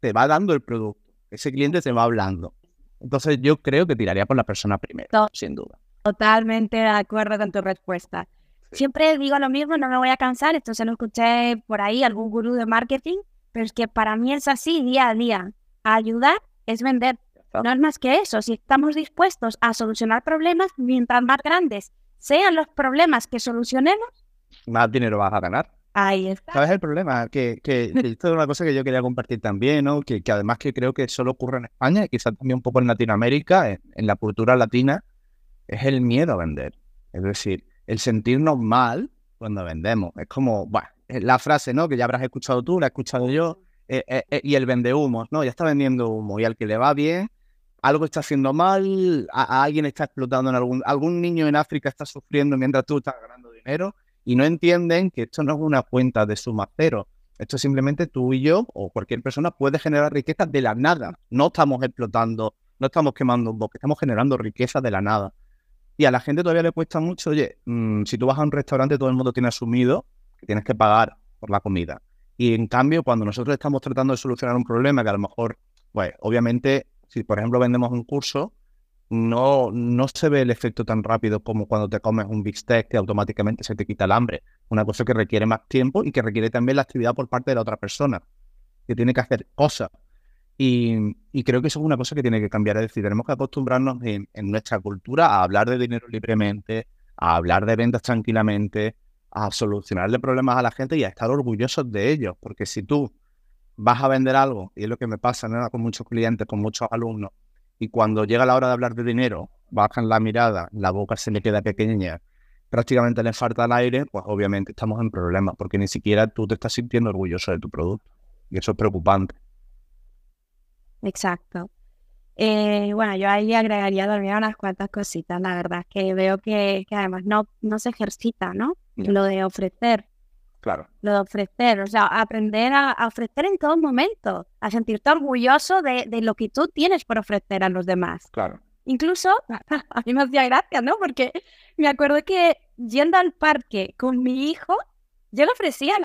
Te va dando el producto. Ese cliente te va hablando. Entonces yo creo que tiraría por la persona primero, sin duda. Totalmente de acuerdo con tu respuesta. Siempre digo lo mismo, no me voy a cansar, esto se lo escuché por ahí, algún gurú de marketing, pero es que para mí es así día a día. Ayudar es vender. No es más que eso. Si estamos dispuestos a solucionar problemas, mientras más grandes sean los problemas que solucionemos, más dinero vas a ganar. Ahí está. ¿Sabes el problema? Que, que [laughs] esto es una cosa que yo quería compartir también, ¿no? Que, que, además que creo que solo ocurre en España y quizás también un poco en Latinoamérica, en, la cultura latina, es el miedo a vender. Es decir, el sentirnos mal cuando vendemos. Es como, bueno, la frase, ¿no? Que ya habrás escuchado tú, la he escuchado yo, eh, eh, eh, y el vende humo, ¿no? Ya está vendiendo humo y al que le va bien, algo está haciendo mal, a, alguien está explotando en algún, algún niño en África está sufriendo mientras tú estás ganando dinero y no entienden que esto no es una cuenta de suma cero. Esto simplemente tú y yo o cualquier persona puede generar riqueza de la nada. No estamos explotando, no estamos quemando un bosque, estamos generando riqueza de la nada. Y a la gente todavía le cuesta mucho, oye, mm, si tú vas a un restaurante todo el mundo tiene asumido que tienes que pagar por la comida. Y en cambio, cuando nosotros estamos tratando de solucionar un problema que a lo mejor, pues obviamente, si por ejemplo vendemos un curso, no, no se ve el efecto tan rápido como cuando te comes un bistec que automáticamente se te quita el hambre. Una cosa que requiere más tiempo y que requiere también la actividad por parte de la otra persona, que tiene que hacer cosas. Y, creo que eso es una cosa que tiene que cambiar. Es decir, tenemos que acostumbrarnos en, nuestra cultura a hablar de dinero libremente, a hablar de ventas tranquilamente, a solucionarle problemas a la gente y a estar orgullosos de ellos. Porque si tú vas a vender algo, y es lo que me pasa con muchos clientes, con muchos alumnos, y cuando llega la hora de hablar de dinero, bajan la mirada, la boca se le queda pequeña, prácticamente le falta el aire, pues obviamente estamos en problemas, porque ni siquiera tú te estás sintiendo orgulloso de tu producto. Y eso es preocupante. Exacto. Eh, bueno, yo ahí agregaría también unas cuantas cositas, la verdad, que veo que, además no, no se ejercita, ¿no? Lo de ofrecer. Claro. Lo de ofrecer, o sea, aprender a, ofrecer en todo momento, a sentirte orgulloso de, de, lo que tú tienes por ofrecer a los demás. Claro. Incluso, [laughs] a mí me hacía gracia, ¿no? Porque me acuerdo que yendo al parque con mi hijo, yo le ofrecía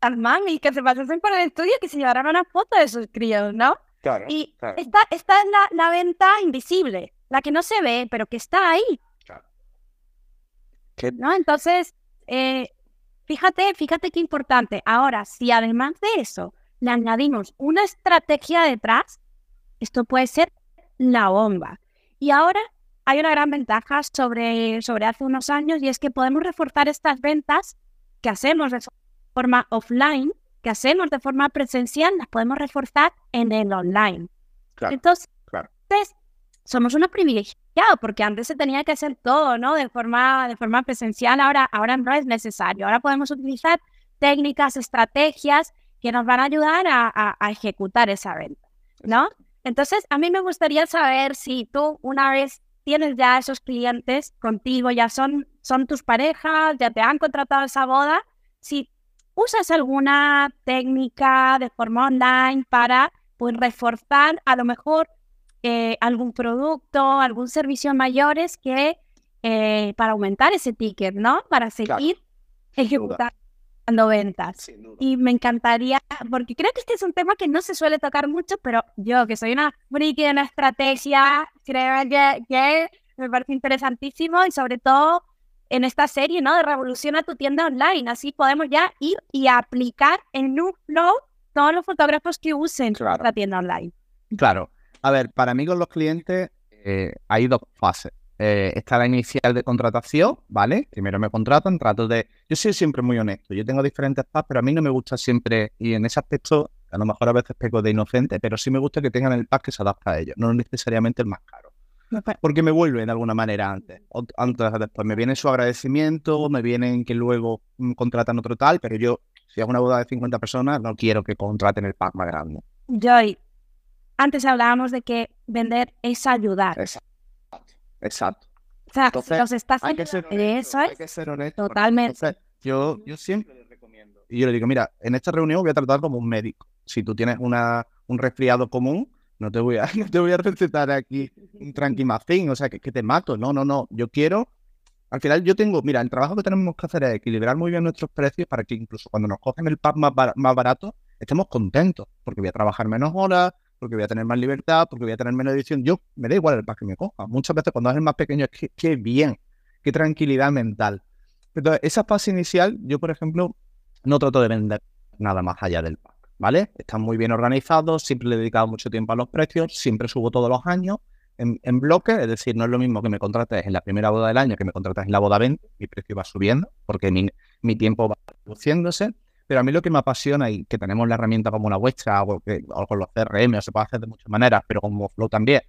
al mami que se pasasen por el estudio que se llevaran una foto de sus críos, ¿no? Claro. Y Esta, esta, es la, la venta invisible, la que no se ve, pero que está ahí. Claro. ¿No? Entonces, eh, Fíjate, fíjate qué importante. Ahora, si además de eso le añadimos una estrategia detrás, esto puede ser la bomba. Y ahora hay una gran ventaja sobre, sobre hace unos años y es que podemos reforzar estas ventas que hacemos de forma offline, que hacemos de forma presencial, las podemos reforzar en el online. Entonces, somos unos privilegiados porque antes se tenía que hacer todo, ¿no? De forma, de forma presencial, ahora, ahora no es necesario. Ahora podemos utilizar técnicas, estrategias que nos van a ayudar a, ejecutar esa venta, ¿no? Entonces, a mí me gustaría saber si tú una vez tienes ya esos clientes contigo, ya son, son tus parejas, ya te han contratado esa boda, si usas alguna técnica de forma online para pues, reforzar a lo mejor eh, algún producto, algún servicio mayores que eh, para aumentar ese ticket, ¿no? Para seguir ejecutando ventas. Y me encantaría, porque creo que este es un tema que no se suele tocar mucho, pero yo que soy una friki de la estrategia, creo que, me parece interesantísimo y sobre todo en esta serie, ¿no? De Revoluciona tu tienda online. Así podemos ya ir y aplicar en un flow todos los fotógrafos que usen nuestra tienda online. Claro. A ver, para mí con los clientes eh, hay dos fases. Eh, está la inicial de contratación, ¿vale? Primero me contratan, trato de... Yo soy siempre muy honesto, yo tengo diferentes packs, pero a mí no me gusta siempre, y en ese aspecto, a lo mejor a veces peco de inocente, pero sí me gusta que tengan el pack que se adapta a ellos, no necesariamente el más caro. Porque me vuelve de alguna manera antes. Antes después me viene su agradecimiento, me vienen que luego mm, contratan otro tal, pero yo, si es una boda de 50 personas, no quiero que contraten el pack más grande. Joy, antes hablábamos de que vender es ayudar. Exacto. Exacto. O sea, Entonces, los estás hay que ser eso es hay que ser honesto, totalmente. yo, yo siempre les recomiendo. Y yo le digo, mira, en esta reunión voy a tratar como un médico. Si tú tienes una, un resfriado común, no te voy a, [laughs] no te voy a recetar aquí un tranquimacín, o sea, que, que te mato. No, no, no. Yo quiero al final yo tengo, mira, el trabajo que tenemos que hacer es equilibrar muy bien nuestros precios para que incluso cuando nos cogen el pack más, más barato, estemos contentos, porque voy a trabajar menos horas, porque voy a tener más libertad, porque voy a tener menos edición. Yo me da igual el pack que me coja. Muchas veces cuando es el más pequeño es que, bien, qué tranquilidad mental. Entonces, esa fase inicial, yo, por ejemplo, no trato de vender nada más allá del pack, ¿vale? Están muy bien organizados, siempre le he dedicado mucho tiempo a los precios, siempre subo todos los años en, en bloque, es decir, no es lo mismo que me contrates en la primera boda del año que me contrates en la boda 20, mi precio va subiendo, porque mi tiempo va reduciéndose. Pero a mí lo que me apasiona y que tenemos la herramienta como la vuestra o, con los CRM, o se puede hacer de muchas maneras, pero como Flow también,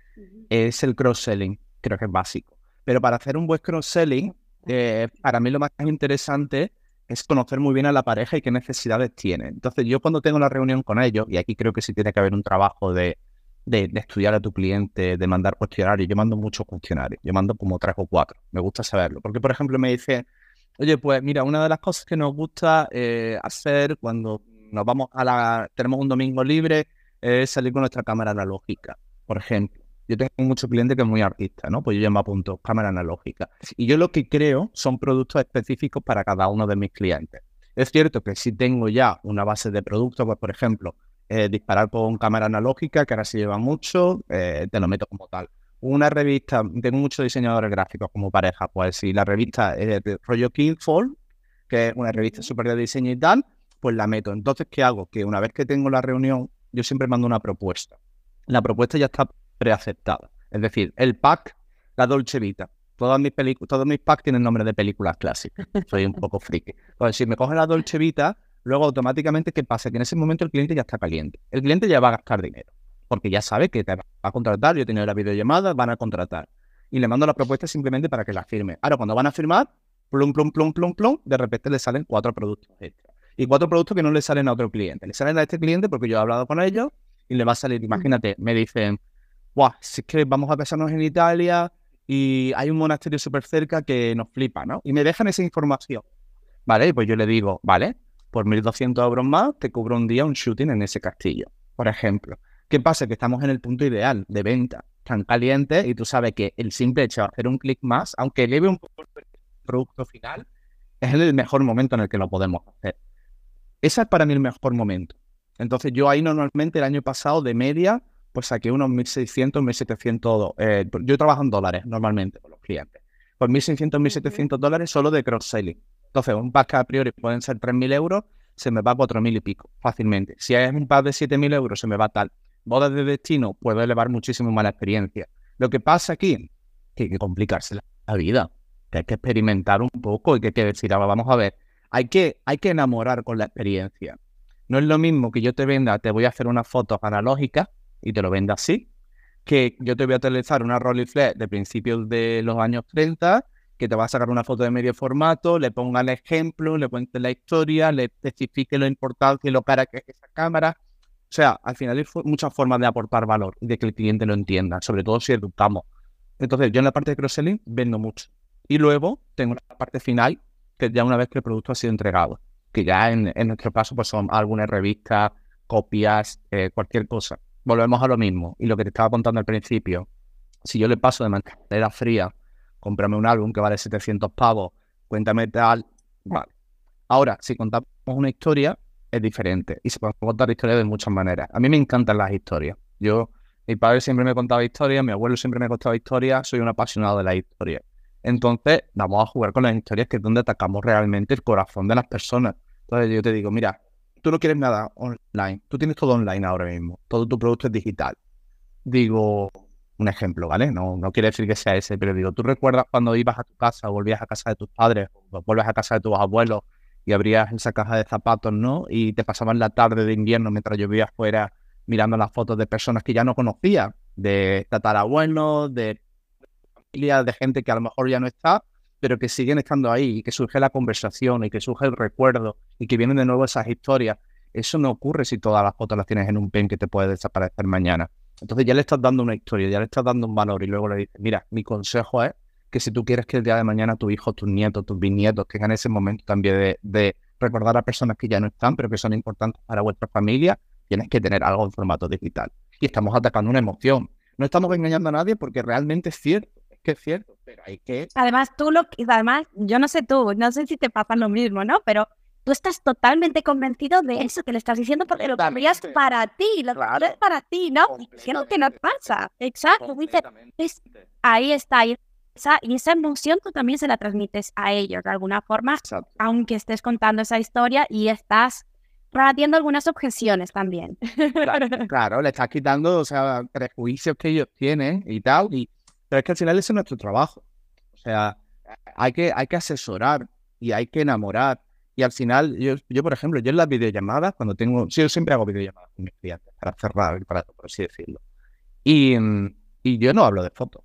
es el cross-selling. Creo que es básico. Pero para hacer un buen cross-selling, eh, para mí lo más interesante es conocer muy bien a la pareja y qué necesidades tiene. Entonces, yo cuando tengo la reunión con ellos, y aquí creo que sí tiene que haber un trabajo de, de, estudiar a tu cliente, de mandar cuestionarios. Yo mando muchos cuestionarios, yo mando como tres o cuatro. Me gusta saberlo. Porque, por ejemplo, me dice, Oye, pues mira, una de las cosas que nos gusta eh, hacer cuando nos vamos a la, tenemos un domingo libre, es salir con nuestra cámara analógica, por ejemplo. Yo tengo muchos clientes que es muy artista, ¿no? Pues yo ya me apunto cámara analógica. Y yo lo que creo son productos específicos para cada uno de mis clientes. Es cierto que si tengo ya una base de productos, pues por ejemplo, eh, disparar con cámara analógica, que ahora se lleva mucho, eh, te lo meto como tal una revista, tengo muchos diseñadores gráficos como pareja, pues si la revista es de rollo Kingfall, que es una revista súper de diseño y tal, pues la meto. Entonces, ¿qué hago? Que una vez que tengo la reunión, yo siempre mando una propuesta. La propuesta ya está preaceptada. Es decir, el pack, la Dolce Vita. Todas mis todos mis packs tienen nombre de películas clásicas. Soy un poco friki. Pues si me coge la Dolce Vita, luego automáticamente, ¿qué pasa? Que en ese momento el cliente ya está caliente. El cliente ya va a gastar dinero porque ya sabe que te va a contratar, yo he tenido la videollamada, van a contratar. Y le mando la propuesta simplemente para que la firme. Ahora, cuando van a firmar, plum, plum, plum, plum, plum, de repente le salen cuatro productos extra. Y cuatro productos que no le salen a otro cliente. Le salen a este cliente porque yo he hablado con ellos y le va a salir, imagínate, me dicen, guau, si es que vamos a casarnos en Italia y hay un monasterio súper cerca que nos flipa, ¿no? Y me dejan esa información. Vale, pues yo le digo, vale, por 1.200 euros más te cubro un día un shooting en ese castillo, por ejemplo. ¿Qué pasa? Que estamos en el punto ideal de venta, tan caliente y tú sabes que el simple hecho de hacer un clic más, aunque eleve un poco el producto final, es el mejor momento en el que lo podemos hacer. Ese es para mí el mejor momento. Entonces yo ahí normalmente el año pasado de media pues saqué unos 1.600, 1.700, eh, yo trabajo en dólares normalmente con los clientes, por 1.600, 1.700 dólares solo de cross-selling. Entonces un pack que a priori pueden ser 3.000 euros, se me va a 4.000 y pico fácilmente. Si es un pack de 7.000 euros, se me va tal. Bodas de destino, puedo elevar muchísimo más la experiencia. Lo que pasa aquí, que hay que complicarse la vida, que hay que experimentar un poco y que hay que decir, ahora vamos a ver, hay que, hay que enamorar con la experiencia. No es lo mismo que yo te venda, te voy a hacer unas fotos analógicas y te lo venda así, que yo te voy a utilizar una Rolleiflex de principios de los años 30, que te va a sacar una foto de medio formato, le ponga el ejemplo, le cuente la historia, le especifique lo importante y lo cara que es esa cámara. O sea, al final hay muchas formas de aportar valor y de que el cliente lo entienda, sobre todo si educamos. Entonces, yo en la parte de cross-selling vendo mucho. Y luego tengo la parte final, que ya una vez que el producto ha sido entregado que ya en, nuestro caso pues son algunas revistas, copias, eh, cualquier cosa. Volvemos a lo mismo. Y lo que te estaba contando al principio, si yo le paso de manera fría, cómprame un álbum que vale 700 pavos, cuéntame tal, vale. Ahora, si contamos una historia, diferente. Y se puede contar historias de muchas maneras. A mí me encantan las historias. Yo, mi padre siempre me contaba historias, mi abuelo siempre me contaba historias, soy un apasionado de la historia. Entonces, vamos a jugar con las historias que es donde atacamos realmente el corazón de las personas. Entonces yo te digo, mira, tú no quieres nada online, tú tienes todo online ahora mismo, todo tu producto es digital. Digo, un ejemplo, ¿vale? No, no quiere decir que sea ese, pero digo, ¿tú recuerdas cuando ibas a tu casa volvías a casa de tus padres o vuelves a casa de tus abuelos y abrías esa caja de zapatos, ¿no? Y te pasaban la tarde de invierno mientras llovía afuera mirando las fotos de personas que ya no conocías, de tatarabuelos, de familia, de gente que a lo mejor ya no está, pero que siguen estando ahí y que surge la conversación y que surge el recuerdo y que vienen de nuevo esas historias. Eso no ocurre si todas las fotos las tienes en un pen que te puede desaparecer mañana. Entonces ya le estás dando una historia, ya le estás dando un valor y luego le dices, mira, mi consejo es que si tú quieres que el día de mañana tu hijo, tus nietos, tus bisnietos tengan ese momento también de, de recordar a personas que ya no están, pero que son importantes para vuestra familia, tienes que tener algo en formato digital. Y estamos atacando una emoción. No estamos engañando a nadie porque realmente es cierto que es cierto, pero hay que... Además, tú lo... Además, yo no sé tú, no sé si te pasa lo mismo, ¿no? Pero tú estás totalmente convencido de eso que le estás diciendo porque lo querías para ti, lo claro. para ti, ¿no? Diciendo que no pasa. Exacto. Es, ahí está. Y esa, y esa emoción tú también se la transmites a ellos de alguna forma, aunque estés contando esa historia y estás rebatiendo algunas objeciones también. Claro, [laughs] claro, le estás quitando, o sea, prejuicios que ellos tienen y tal, y pero es que al final ese es nuestro trabajo. O sea, hay que, hay que asesorar y hay que enamorar. Y al final, yo, yo, por ejemplo, yo en las videollamadas, cuando tengo, yo siempre hago videollamadas con mis clientes para cerrar el para por así decirlo. Y, y yo no hablo de fotos.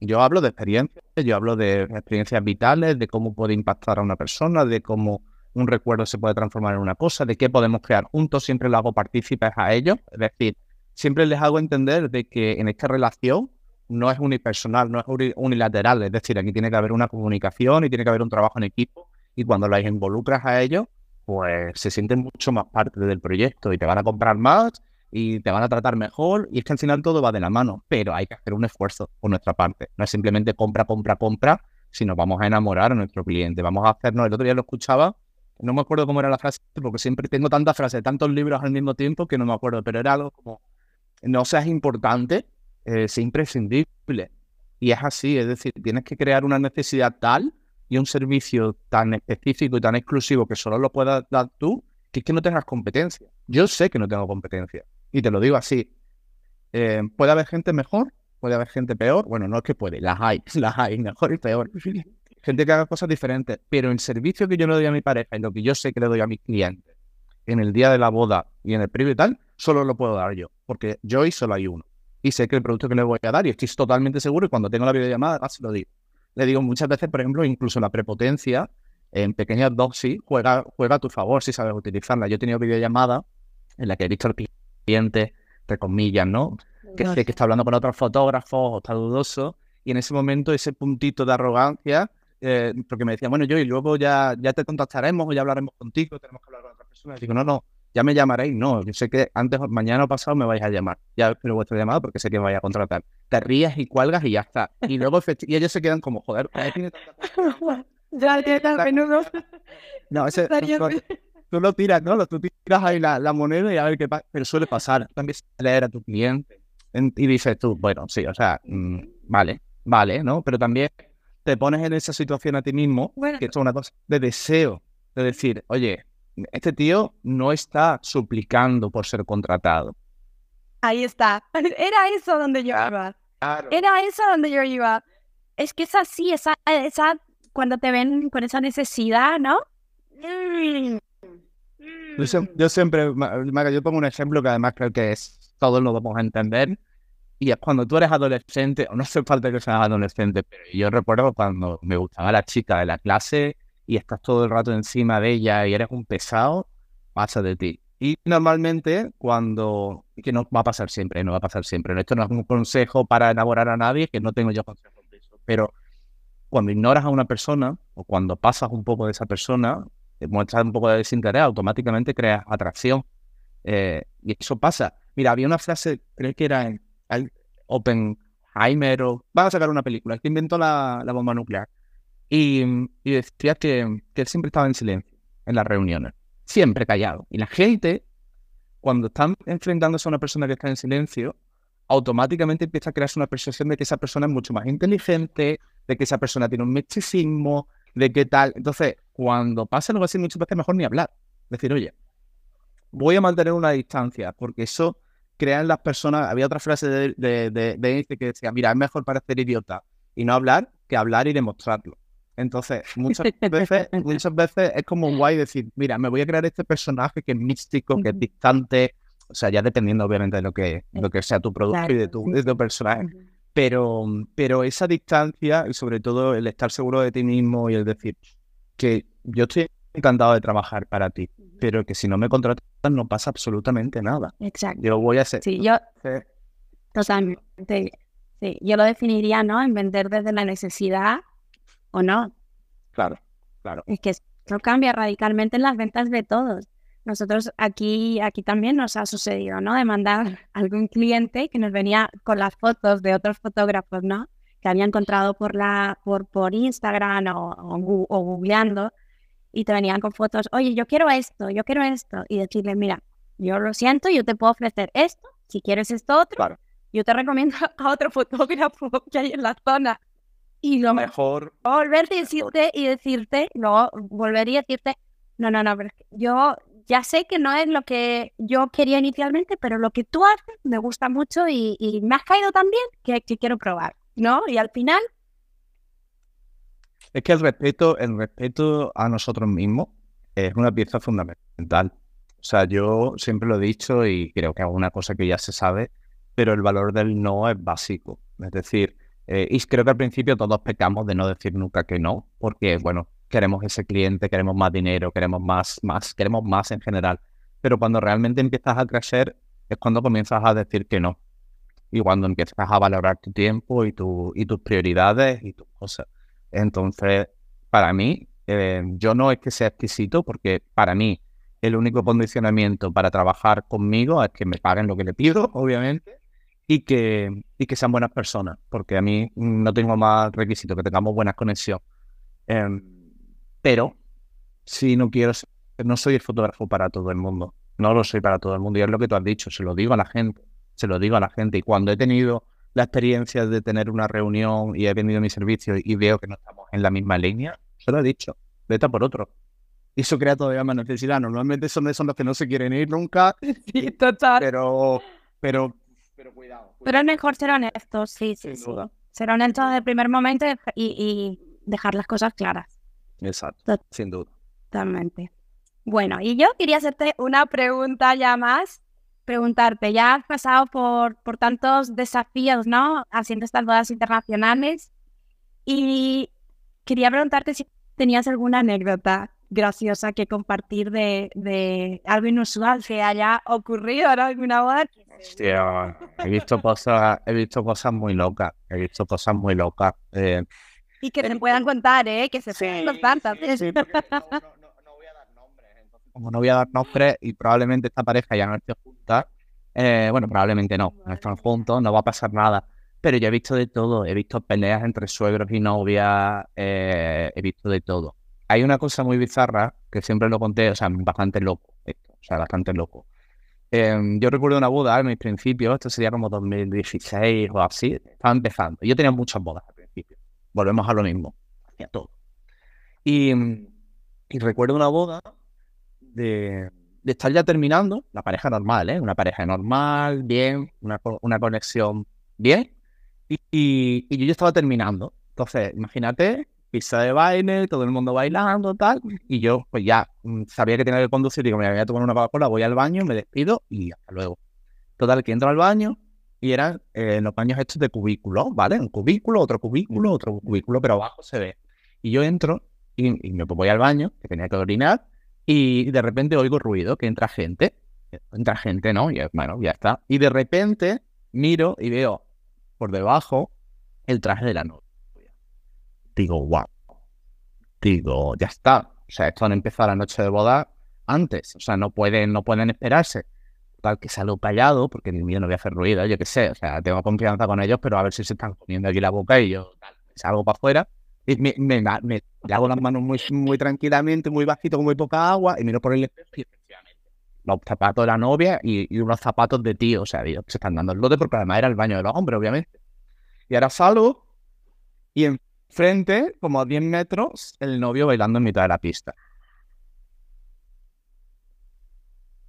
Yo hablo de experiencias, yo hablo de experiencias vitales, de cómo puede impactar a una persona, de cómo un recuerdo se puede transformar en una cosa, de qué podemos crear juntos, siempre lo hago partícipes a ellos. Es decir, siempre les hago entender de que en esta relación no es unipersonal, no es unilateral, es decir, aquí tiene que haber una comunicación y tiene que haber un trabajo en equipo y cuando las involucras a ellos, pues se sienten mucho más parte del proyecto y te van a comprar más y te van a tratar mejor y es que al final todo va de la mano, pero hay que hacer un esfuerzo por nuestra parte, no es simplemente compra, compra, compra, sino vamos a enamorar a nuestro cliente, vamos a hacernos, el otro día lo escuchaba, no me acuerdo cómo era la frase, porque siempre tengo tantas frases, tantos libros al mismo tiempo que no me acuerdo, pero era algo como no seas importante, eh, es imprescindible. Y es así, es decir, tienes que crear una necesidad tal y un servicio tan específico y tan exclusivo que solo lo puedas dar tú, que es que no tengas competencia. Yo sé que no tengo competencia. Y te lo digo así. Eh, puede haber gente mejor, puede haber gente peor. Bueno, no es que puede, las hay, [laughs] las hay, mejor y peor. Gente que haga cosas diferentes. Pero el servicio que yo le doy a mi pareja y lo que yo sé que le doy a mis clientes en el día de la boda y en el previo y tal, solo lo puedo dar yo, porque yo y solo hay uno. Y sé que el producto que le voy a dar, y estoy totalmente seguro, y cuando tengo la videollamada, se lo digo. Le digo muchas veces, por ejemplo, incluso la prepotencia en pequeñas dosis juega, juega a tu favor si sabes utilizarla. Yo he tenido videollamada en la que al cliente, entre comillas, ¿no? Que que está hablando con otros fotógrafos o está dudoso, y en ese momento ese puntito de arrogancia eh, porque me decían, bueno, yo y luego ya, ya te contactaremos o ya hablaremos contigo, tenemos que hablar con otra persona. Y digo, no, no, ya me llamaréis. No, yo sé que antes, mañana o pasado me vais a llamar. Ya espero vuestra llamada porque sé que me vais a contratar. Te ríes y cuelgas y ya está. Y luego y ellos se quedan como, joder, tiene tanta [laughs] Ya, ya, menudo. No, [laughs] ese, tú, lo tiras, ¿no? Tú tiras ahí la, la moneda y a ver qué pasa. Pero suele pasar. También leer a tu cliente y dices tú, bueno, sí, o sea, mm, vale, vale, ¿no? Pero también te pones en esa situación a ti mismo, que es una cosa de deseo, de decir, oye, este tío no está suplicando por ser contratado. Ahí está. [laughs] Era eso donde yo iba. Era eso donde yo iba. Es que es así, esa, esa, cuando te ven con esa necesidad, ¿no? Yo, siempre, yo pongo un ejemplo que además creo que es todos lo vamos a entender. Y es cuando tú eres adolescente, o no hace falta que seas adolescente, pero yo recuerdo cuando me gustaba la chica de la clase y estás todo el rato encima de ella y eres un pesado, pasa de ti. Y normalmente cuando, que no va a pasar siempre, no va a pasar siempre, esto no es un consejo para enamorar a nadie, que no tengo yo consejos de eso, pero cuando ignoras a una persona o cuando pasas un poco de esa persona, muestras un poco de desinterés, automáticamente creas atracción. Eh, y eso pasa. Mira, había una frase, creo que era en Oppenheimer o... Va a sacar una película, que inventó la, la bomba nuclear. Y, y decía que, que, él siempre estaba en silencio en las reuniones, siempre callado. Y la gente, cuando están enfrentándose a una persona que está en silencio, automáticamente empieza a crearse una percepción de que esa persona es mucho más inteligente, de que esa persona tiene un misticismo, de qué tal. Entonces, cuando pasa algo así, muchas veces mejor ni hablar. Decir, oye, voy a mantener una distancia, porque eso crea en las personas. Había otra frase de, de, de, que decía: Mira, es mejor parecer idiota y no hablar que hablar y demostrarlo. Entonces, muchas veces, [laughs] muchas veces es como guay decir: Mira, me voy a crear este personaje que es místico, que es distante. O sea, ya dependiendo, obviamente, de lo que, lo que sea tu producto y de tu, de tu personaje. Pero, pero esa distancia y sobre todo el estar seguro de ti mismo y el decir que yo estoy encantado de trabajar para ti, pero que si no me contratas no pasa absolutamente nada. Exacto. Yo voy a hacer. Sí, yo. Totalmente. Sí, yo lo definiría, ¿no? En vender desde la necesidad o no. Claro, claro. Es que eso cambia radicalmente en las ventas de todos. Nosotros aquí, aquí también nos ha sucedido, ¿no? De mandar [laughs] algún cliente que nos venía con las fotos de otros fotógrafos, ¿no? Que había encontrado por, la, por, por Instagram o, o, o googleando y te venían con fotos, oye, yo quiero esto, yo quiero esto, y decirle, mira, yo lo siento, yo te puedo ofrecer esto, si quieres esto otro, yo te recomiendo [laughs] a otro fotógrafo [laughs] que hay en la zona. Y lo mejor. Volver a decirte y decirte, no, volvería a decirte, no, no, no, pero yo ya sé que no es lo que yo quería inicialmente, pero lo que tú haces me gusta mucho y, me has caído tan bien que, que quiero probar, ¿no? Y al final es que el respeto, el respeto a nosotros mismos es una pieza fundamental. O sea, yo siempre lo he dicho y creo que es una cosa que ya se sabe, pero el valor del no es básico. Es decir, eh, y creo que al principio todos pecamos de no decir nunca que no, porque, bueno, queremos ese cliente, queremos más dinero, queremos más, más, queremos más en general. Pero cuando realmente empiezas a crecer es cuando comienzas a decir que no. Y cuando empiezas a valorar tu tiempo y, tu, y tus prioridades y tus cosas. Entonces, para mí, eh, yo no es que sea exquisito, porque para mí el único condicionamiento para trabajar conmigo es que me paguen lo que le pido, [laughs] obviamente, y que, y que sean buenas personas, porque a mí no tengo más requisito, que tengamos buena conexión. Em, pero si no quiero, no soy el fotógrafo para todo el mundo, no lo soy para todo el mundo, y es lo que tú has dicho, se lo digo a la gente, se lo digo a la gente, y cuando he tenido la experiencia de tener una reunión y he venido a mi servicio y veo que no estamos en la misma línea, se lo he dicho, vete por otro. Y eso crea todavía más necesidad. Normalmente son esos los que no se quieren ir nunca. [laughs] Sí, total. Pero, pero, pero cuidado, Pero es mejor ser honestos, sí, sí. sí. Ser honestos desde el primer momento y, y, dejar las cosas claras. Exacto, sin duda. Totalmente. Bueno, y yo quería hacerte una pregunta ya más preguntarte, ya has pasado por, por tantos desafíos, ¿no? Haciendo estas bodas internacionales y quería preguntarte si tenías alguna anécdota graciosa que compartir de, de algo inusual que haya ocurrido en alguna boda. Hostia, he visto cosas, he visto cosas muy locas, he visto cosas muy locas. Eh, Y que se puedan contar, ¿eh? Que se puedan contar también. Sí, porque no, no- voy a dar nombres. entonces, como no voy a dar nombres y probablemente esta pareja ya no esté junta, eh, bueno, probablemente no, no están juntos, no va a pasar nada. Pero yo he visto de todo, he visto peleas entre suegros y novias, eh, he visto de todo. Hay una cosa muy bizarra que siempre lo conté, o sea, bastante loco, esto, o sea, bastante loco. Em, yo recuerdo una boda en mis principios, esto sería como 2016 o así, estaba empezando. Yo tenía muchas bodas volvemos a lo mismo, hacía todo. Y, y recuerdo una boda de, de estar ya terminando, la pareja normal, ¿eh? Una pareja normal, bien, una, una conexión bien, y, y, y yo ya estaba terminando. Entonces, imagínate, pista de baile, todo el mundo bailando, tal, y yo pues ya mm, sabía que tenía que conducir, digo, me voy a tomar una Coca-Cola, voy al baño, me despido y hasta luego. Total, que entro al baño y eran eh, los baños estos de cubículo, ¿vale? Un cubículo, otro cubículo, otro cubículo, pero abajo se ve. Y yo entro y, me voy al baño, que tenía que orinar, y de repente oigo ruido, que entra gente. Entra gente, ¿no? Y bueno, ya está. Y de repente miro y veo por debajo el traje de la novia. Digo, wow. Digo, ya está. O sea, esto han empezado la noche de boda antes. O sea, no pueden, no pueden esperarse. Tal que salgo callado, porque ni mío no voy a hacer ruido, yo qué sé. O sea, tengo confianza con ellos, pero a ver si se están poniendo aquí la boca y yo salgo para afuera. Y me, me, las manos muy, muy tranquilamente, muy bajito, con muy poca agua, y miro por el espejo y efectivamente los zapatos de la novia y, y unos zapatos de tío. O sea, digo, se están dando el lote porque además era el baño de los hombres, obviamente. Y ahora salgo y enfrente, como a 10 metros, el novio bailando en mitad de la pista.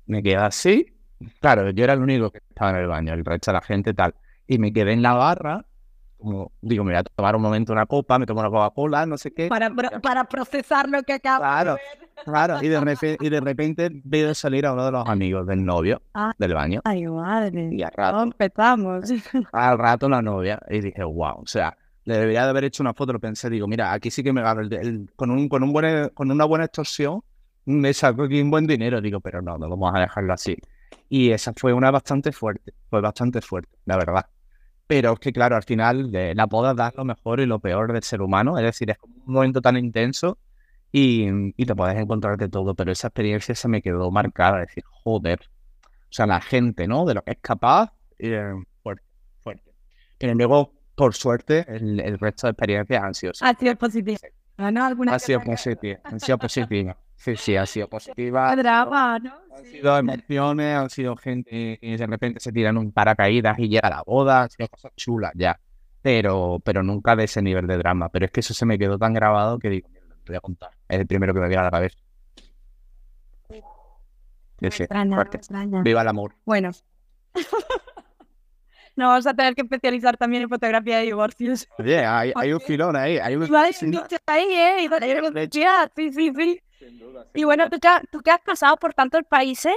Me quedé así. Claro, yo era el único que estaba en el baño, el resto de la gente tal. Y me quedé en la barra, como digo, me voy a tomar un momento una copa, me tomo una Coca-Cola, no sé qué. Para, pro- para procesar lo que acaba Claro, claro. Y de, repe- y de repente veo salir a uno de los amigos del novio Ah. del baño. Ay, madre. Y al rato, empezamos. [laughs] al rato la novia. Y dije, wow, o sea, le debería de haber hecho una foto. Lo pensé, digo, mira, aquí sí que me gano el, el- con, un, con, un buen, con una buena extorsión, me saco aquí un buen dinero. Digo, pero no, no vamos a dejarlo así. Y esa fue una bastante fuerte, fue bastante fuerte, la verdad. Pero es que, claro, al final eh, la boda da lo mejor y lo peor del ser humano. Es decir, es como un momento tan intenso y, y te puedes encontrar de todo. Pero esa experiencia se me quedó marcada. Es decir, joder. O sea, la gente, ¿no? De lo que es capaz, eh, fuerte, fuerte. Pero luego, por suerte, el, el resto de experiencias han sido, Ha sido positivo. ¿No? ¿Alguna han que sido positivas. Han sido positivas. Sí, sí, han sido positivas. drama, ¿no? Han sido emociones, han sido gente que de repente se tiran un paracaídas y llega a la boda, han sido cosas chulas ya. Pero, pero nunca de ese nivel de drama. Pero es que eso se me quedó tan grabado que digo, te voy a contar. Es el primero que me viene a la cabeza. Sí, sí, Extraña, fuerte. extraña. Viva el amor. Bueno. [laughs] No, vamos a tener que especializar también en fotografía de divorcios. [laughs] Oye, hay, hay un filón ahí. Hay un... Vale, sin ahí, ¿eh? Vale, Sí, sí, sí. Sin duda, Y bueno, tú que, tú que has pasado por tantos países,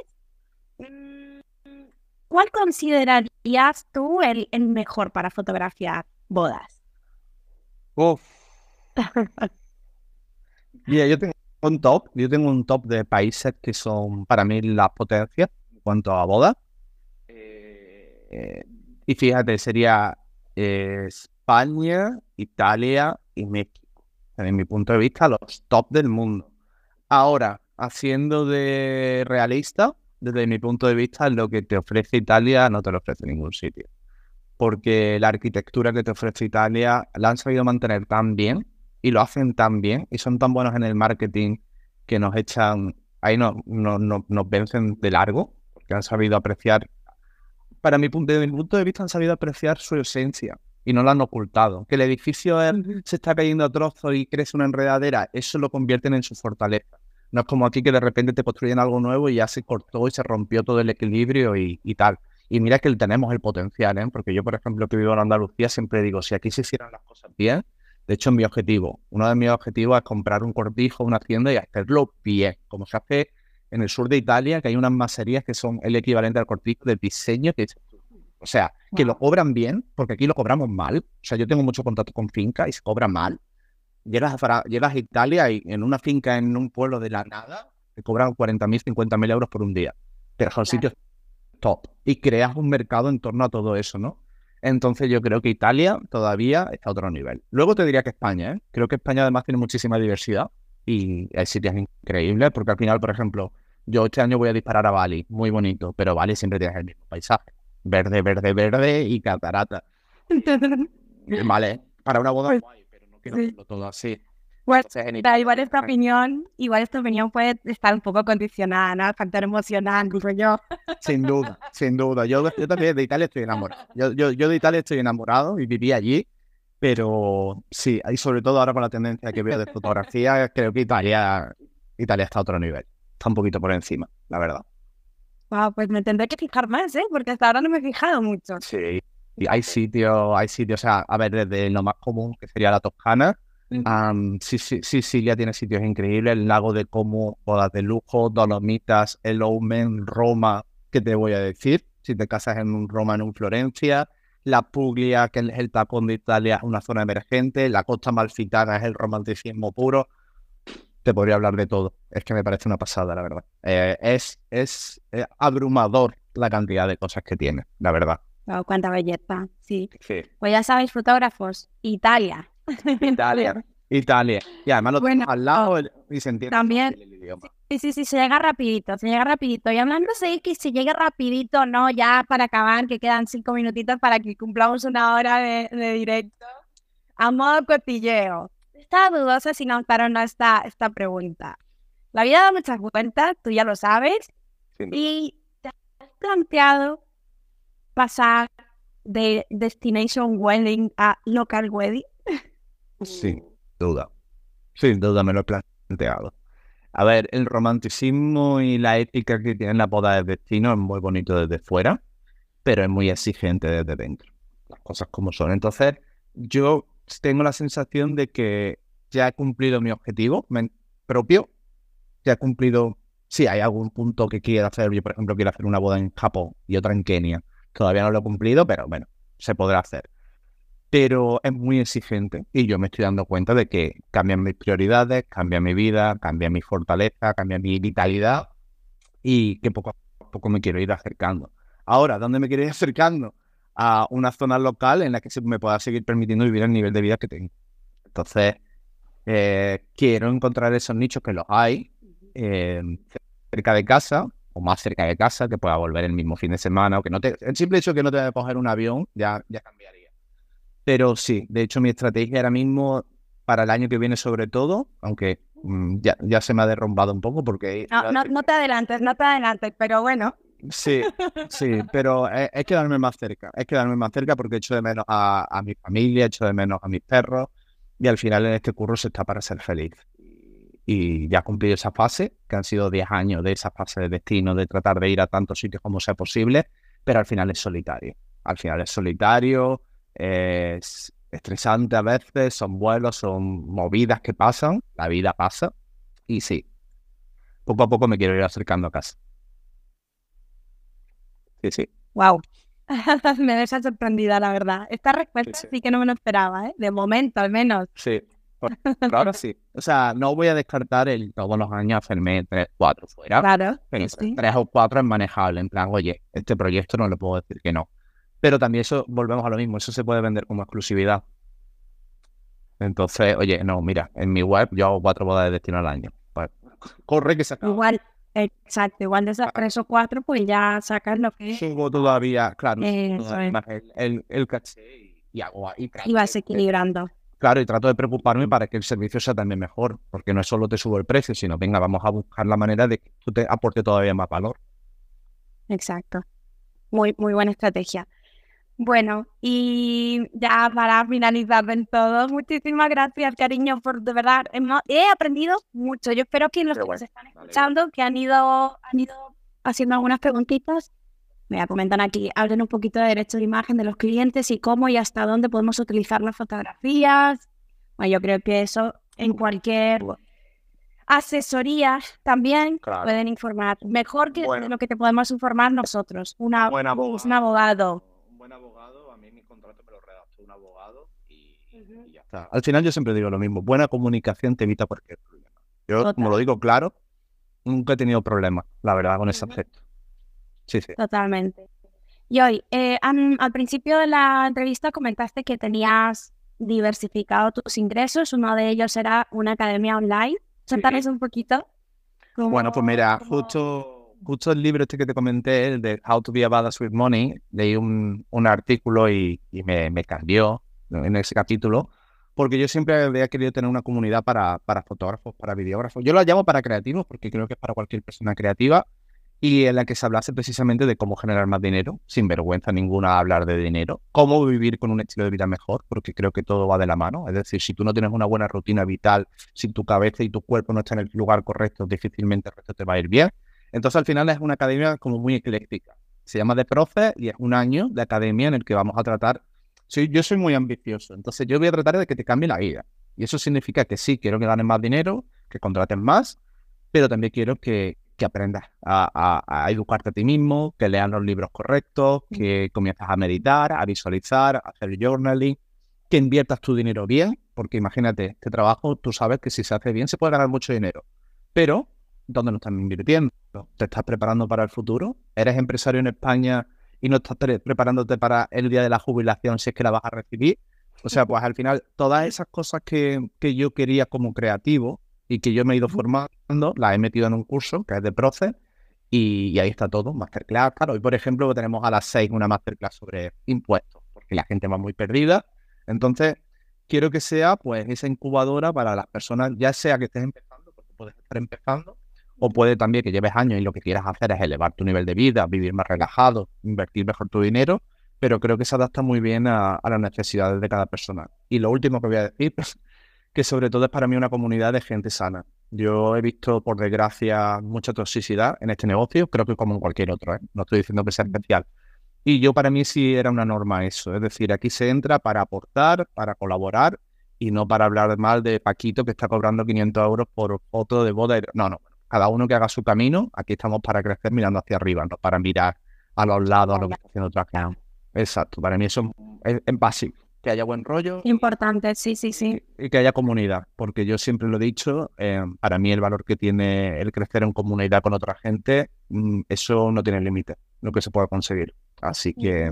mm, ¿cuál considerarías tú el, el mejor para fotografiar bodas? Uf. Mira, yo tengo un top, yo tengo un top de países que son para mí las potencias en cuanto a bodas. Eh, y fíjate, sería eh, España, Italia y México. Desde mi punto de vista, los top del mundo. Ahora, haciendo de realista, desde mi punto de vista, lo que te ofrece Italia no te lo ofrece ningún sitio. Porque la arquitectura que te ofrece Italia la han sabido mantener tan bien y lo hacen tan bien y son tan buenos en el marketing que nos echan, ahí no, no- no- nos vencen de largo, porque han sabido apreciar, para mi punto, desde mi punto de vista, han sabido apreciar su esencia y no la han ocultado. Que el edificio se está cayendo a trozos y crece una enredadera, eso lo convierten en su fortaleza. No es como aquí que de repente te construyen algo nuevo y ya se cortó y se rompió todo el equilibrio y, y tal. Y mira que tenemos el potencial, ¿eh? Porque yo, por ejemplo, que vivo en Andalucía, siempre digo, si aquí se hicieran las cosas bien, de hecho, mi objetivo, uno de mis objetivos es comprar un cortijo, una hacienda y hacerlo bien, como se hace en el sur de Italia, que hay unas maserías que son el equivalente al cortijo de diseño que tú. O sea, que lo cobran bien, porque aquí lo cobramos mal. O sea, yo tengo mucho contacto con fincas y se cobra mal. Llegas a, llegas a Italia y en una finca en un pueblo de la nada te cobran 40.000, 50.000 euros por un día. Pero son Claro. sitios top. Y creas un mercado en torno a todo eso, ¿no? Entonces yo creo que Italia todavía está a otro nivel. Luego te diría que España, ¿eh? Creo que España además tiene muchísima diversidad y hay sitios increíbles, porque al final, por ejemplo, yo este año voy a disparar a Bali, muy bonito, pero Bali siempre tiene el mismo paisaje. Verde, verde, verde y catarata. [laughs] vale, para una boda Pues, guay, pero no quiero hacerlo todo así. Entonces, en da igual esta opinión, igual esta opinión puede estar un poco condicionada, ¿no? Al factor emocional, digo yo. Sin duda, sin duda. Yo, yo también de Italia estoy enamorado. Yo, yo, yo de Italia estoy enamorado y viví allí, pero sí, y sobre todo ahora con la tendencia que veo de fotografía, creo que Italia, Italia está a otro nivel. Está un poquito por encima, la verdad. Wow, pues me tendré que fijar más, ¿eh? Porque hasta ahora no me he fijado mucho. Sí. Y hay sitios, hay sitios, o sea, a ver, desde lo más común, que sería la Toscana, Am, sí, sí, Sicilia tiene sitios increíbles, el lago de Como, bodas de lujo, Dolomitas, el Omen, Roma, ¿qué te voy a decir? Si te casas en un Roma, en un Florencia, la Puglia, que es el tacón de Italia, es una zona emergente, la costa malfitana es el romanticismo puro. Te podría hablar de todo, es que me parece una pasada, la verdad. Eh, es es eh, abrumador la cantidad de cosas que tiene, la verdad. Wow, cuánta belleza, sí. Sí. Pues ya sabéis, fotógrafos, Italia. Italia. [laughs] Italia. Y además lo Bueno, al lado el- y se entiende también- el idioma. Sí, sí, sí, se llega rapidito, se llega rapidito. Y hablando de que se llegue rapidito, no, ya para acabar, que quedan cinco minutitos para que cumplamos una hora de, de directo. A modo cotilleo. Estaba dudosa si lanzaron o no esta, esta pregunta. La vida da muchas vueltas, tú ya lo sabes, y te has planteado pasar de Destination Wedding a Local Wedding. Sin duda. Sin duda me lo he planteado. A ver, el romanticismo y la ética que tiene la boda de destino es muy bonito desde fuera, pero es muy exigente desde dentro. Las cosas como son. Entonces, yo tengo la sensación de que ya he cumplido mi objetivo propio. Ya he cumplido. Sí, hay algún punto que quiero hacer. Yo, por ejemplo, quiero hacer una boda en Japón y otra en Kenia. Todavía no lo he cumplido, pero bueno, se podrá hacer pero es muy exigente y yo me estoy dando cuenta de que cambian mis prioridades, cambia mi vida, cambia mi fortaleza, cambia mi vitalidad y que poco a poco me quiero ir acercando. Ahora, ¿dónde me quiero ir [laughs] acercando? A una zona local en la que se me pueda seguir permitiendo vivir el nivel de vida que tengo. Entonces, eh, quiero encontrar esos nichos que los hay eh, cerca de casa o más cerca de casa, que pueda volver el mismo fin de semana o que no te... El simple hecho de que no te que coger un avión ya, ya cambiaría. Pero sí, de hecho mi estrategia ahora mismo para el año que viene sobre todo, aunque mm, ya, ya se me ha derrumbado un poco porque... No, no, no te adelantes, no te adelantes, pero bueno. Sí, sí, pero es, es quedarme más cerca, es quedarme más cerca porque echo de menos a, a mi familia, echo de menos a mis perros y al final en este curro se está para ser feliz. Y ya he cumplido esa fase, que han sido 10 años de esa fase de destino, de tratar de ir a tantos sitios como sea posible, pero al final es solitario. Al final es solitario, es estresante a veces, son vuelos, son movidas que pasan, la vida pasa y sí, poco a poco me quiero ir acercando a casa. Sí, sí. Wow. [laughs] me deja sorprendida, la verdad. Esta respuesta sí, Sí, sí. sí. que no me lo esperaba, ¿eh? De momento, al menos. Sí, ahora sí. [laughs] O sea, no voy a descartar el todos los años hacerme tres, cuatro fuera, Claro. pero sí. tres o cuatro es manejable. En plan, oye, este proyecto no le puedo decir que no. Pero también eso, volvemos a lo mismo, eso se puede vender como exclusividad. Entonces, oye, no, mira, en mi web yo hago cuatro bodas de destino al año. Pues, corre que se acaba. Igual, exacto, igual de esas tres o cuatro, pues ya sacas lo que Subo todavía, claro, Eso todavía es. el, el, el caché y, hago y trato y vas equilibrando. Claro, y trato de preocuparme para que el servicio sea también mejor, porque no es solo te subo el precio, sino venga, vamos a buscar la manera de que tú te aporte todavía más valor. Exacto. Muy, muy buena estrategia. Bueno, y ya para finalizar del todo, muchísimas gracias, cariño, por de verdad, hemos- he aprendido mucho. Yo espero que los que nos están escuchando, que han ido, han ido haciendo algunas preguntitas, me comentan aquí, hablen un poquito de derecho de imagen de los clientes y cómo y hasta dónde podemos utilizar las fotografías. Bueno, yo creo que eso en cualquier asesoría también Claro. pueden informar. Mejor que Bueno. de lo que te podemos informar nosotros. Una, un abogado. Un buen abogado, a mí mi contrato me lo redactó un abogado y, Ujú. y ya está. Al final yo siempre digo lo mismo, buena comunicación te evita cualquier problema. Yo, como Total. lo digo claro, nunca he tenido problemas, la verdad, con ese aspecto. Sí, sí. Totalmente. Y hoy, eh, al principio de la entrevista comentaste que tenías diversificado tus ingresos. Uno de ellos era una academia online. Cuéntanos un poquito. Bueno, pues mira, justo, justo el libro este que te comenté, el de How to be a Badass with Money, leí un, un artículo y, y me, me, cambió en ese capítulo, porque yo siempre había querido tener una comunidad para, para fotógrafos, para videógrafos. Yo lo llamo para creativos, porque creo que es para cualquier persona creativa, y en la que se hablase precisamente de cómo generar más dinero, sin vergüenza ninguna hablar de dinero, cómo vivir con un estilo de vida mejor, porque creo que todo va de la mano. Es decir, si tú no tienes una buena rutina vital, si tu cabeza y tu cuerpo no están en el lugar correcto, difícilmente el resto te va a ir bien. Entonces, al final es una academia como muy ecléctica. Se llama The Process y es un año de academia en el que vamos a tratar. Sí, yo soy muy ambicioso, entonces yo voy a tratar de que te cambie la vida. Y eso significa que sí, quiero que ganes más dinero, que contrates más, pero también quiero que, que aprendas a, educarte a ti mismo, que leas los libros correctos, que comienzas a meditar, a visualizar, a hacer journaling, que inviertas tu dinero bien, porque imagínate, este trabajo tú sabes que si se hace bien se puede ganar mucho dinero, pero ¿dónde no estás invirtiendo? ¿Te estás preparando para el futuro? ¿Eres empresario en España y no estás preparándote para el día de la jubilación si es que la vas a recibir? O sea, pues al final todas esas cosas que, que yo quería como creativo, y que yo me he ido formando, la he metido en un curso que es de Proces y, ahí está todo, masterclass. Claro, hoy por ejemplo tenemos a las 6 una masterclass sobre impuestos, porque la gente va muy perdida. Entonces, quiero que sea pues esa incubadora para las personas, ya sea que estés empezando, porque puedes estar empezando, o puede también que lleves años y lo que quieras hacer es elevar tu nivel de vida, vivir más relajado, invertir mejor tu dinero, pero creo que se adapta muy bien a, las necesidades de cada persona. Y lo último que voy a decir [laughs] que sobre todo es para mí una comunidad de gente sana. Yo he visto, por desgracia, mucha toxicidad en este negocio, creo que como en cualquier otro, ¿eh? no estoy diciendo que sea especial. Y yo para mí sí era una norma eso, es decir, aquí se entra para aportar, para colaborar y no para hablar mal de Paquito que está cobrando 500 euros por foto de boda. No, no, cada uno que haga su camino, aquí estamos para crecer mirando hacia arriba, no para mirar a los lados, a lo que está haciendo otra gente. Exacto, para mí eso es, es básico que haya buen rollo. Importante, sí, sí, sí. Y, que haya comunidad, porque yo siempre lo he dicho, eh, para mí el valor que tiene el crecer en comunidad con otra gente, mm, eso no tiene límite, lo que se pueda conseguir. Así que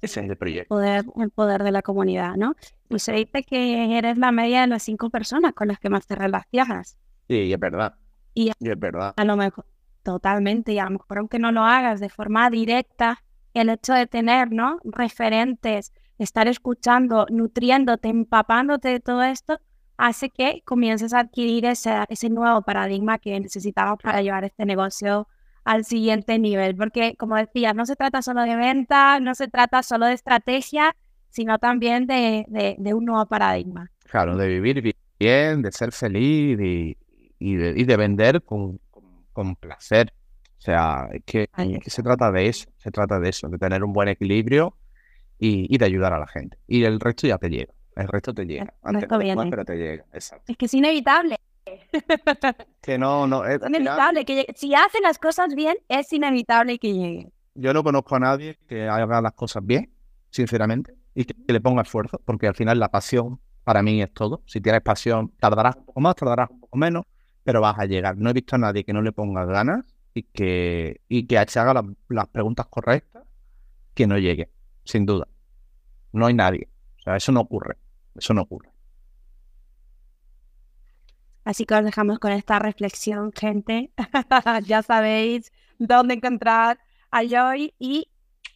ese es el proyecto. Poder, el poder de la comunidad, ¿no? Y se dice que eres la media de las cinco personas con las que más te relacionas. Sí, es verdad. Y, y es verdad. A lo mejor, totalmente, y a lo mejor aunque no lo hagas de forma directa, el hecho de tener, ¿no? Referentes estar escuchando, nutriéndote, empapándote de todo esto, hace que comiences a adquirir ese, ese nuevo paradigma que necesitamos para llevar este negocio al siguiente nivel. Porque, como decía, no se trata solo de venta, no se trata solo de estrategia, sino también de, de, un nuevo paradigma. Claro, de vivir bien, de ser feliz y, y, de, y de, vender con, con, placer. O sea, es que, es que se trata de eso, se trata de eso, de tener un buen equilibrio y, de ayudar a la gente. Y el resto ya te llega. El resto te llega. Antes pero te llega. Exacto. Es que es inevitable. [laughs] que no, no. Es, inevitable. Que Si hace las cosas bien, es inevitable que llegue. Yo no conozco a nadie que haga las cosas bien, sinceramente, y que, le ponga esfuerzo, porque al final la pasión para mí es todo. Si tienes pasión, tardarás un poco más, tardarás un poco menos, pero vas a llegar. No he visto a nadie que no le ponga ganas y que, y que haga las preguntas correctas que no llegue sin duda. No hay nadie. O sea, eso no ocurre. Eso no ocurre. Así que os dejamos con esta reflexión, gente. [laughs] ya sabéis dónde encontrar a Joy y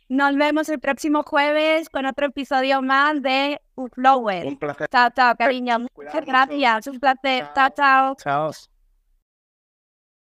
nos vemos el próximo jueves con otro episodio más de Flower. Un placer. Chao, chao, cariño. Muchas gracias. Un placer. Chao, chao. Chao.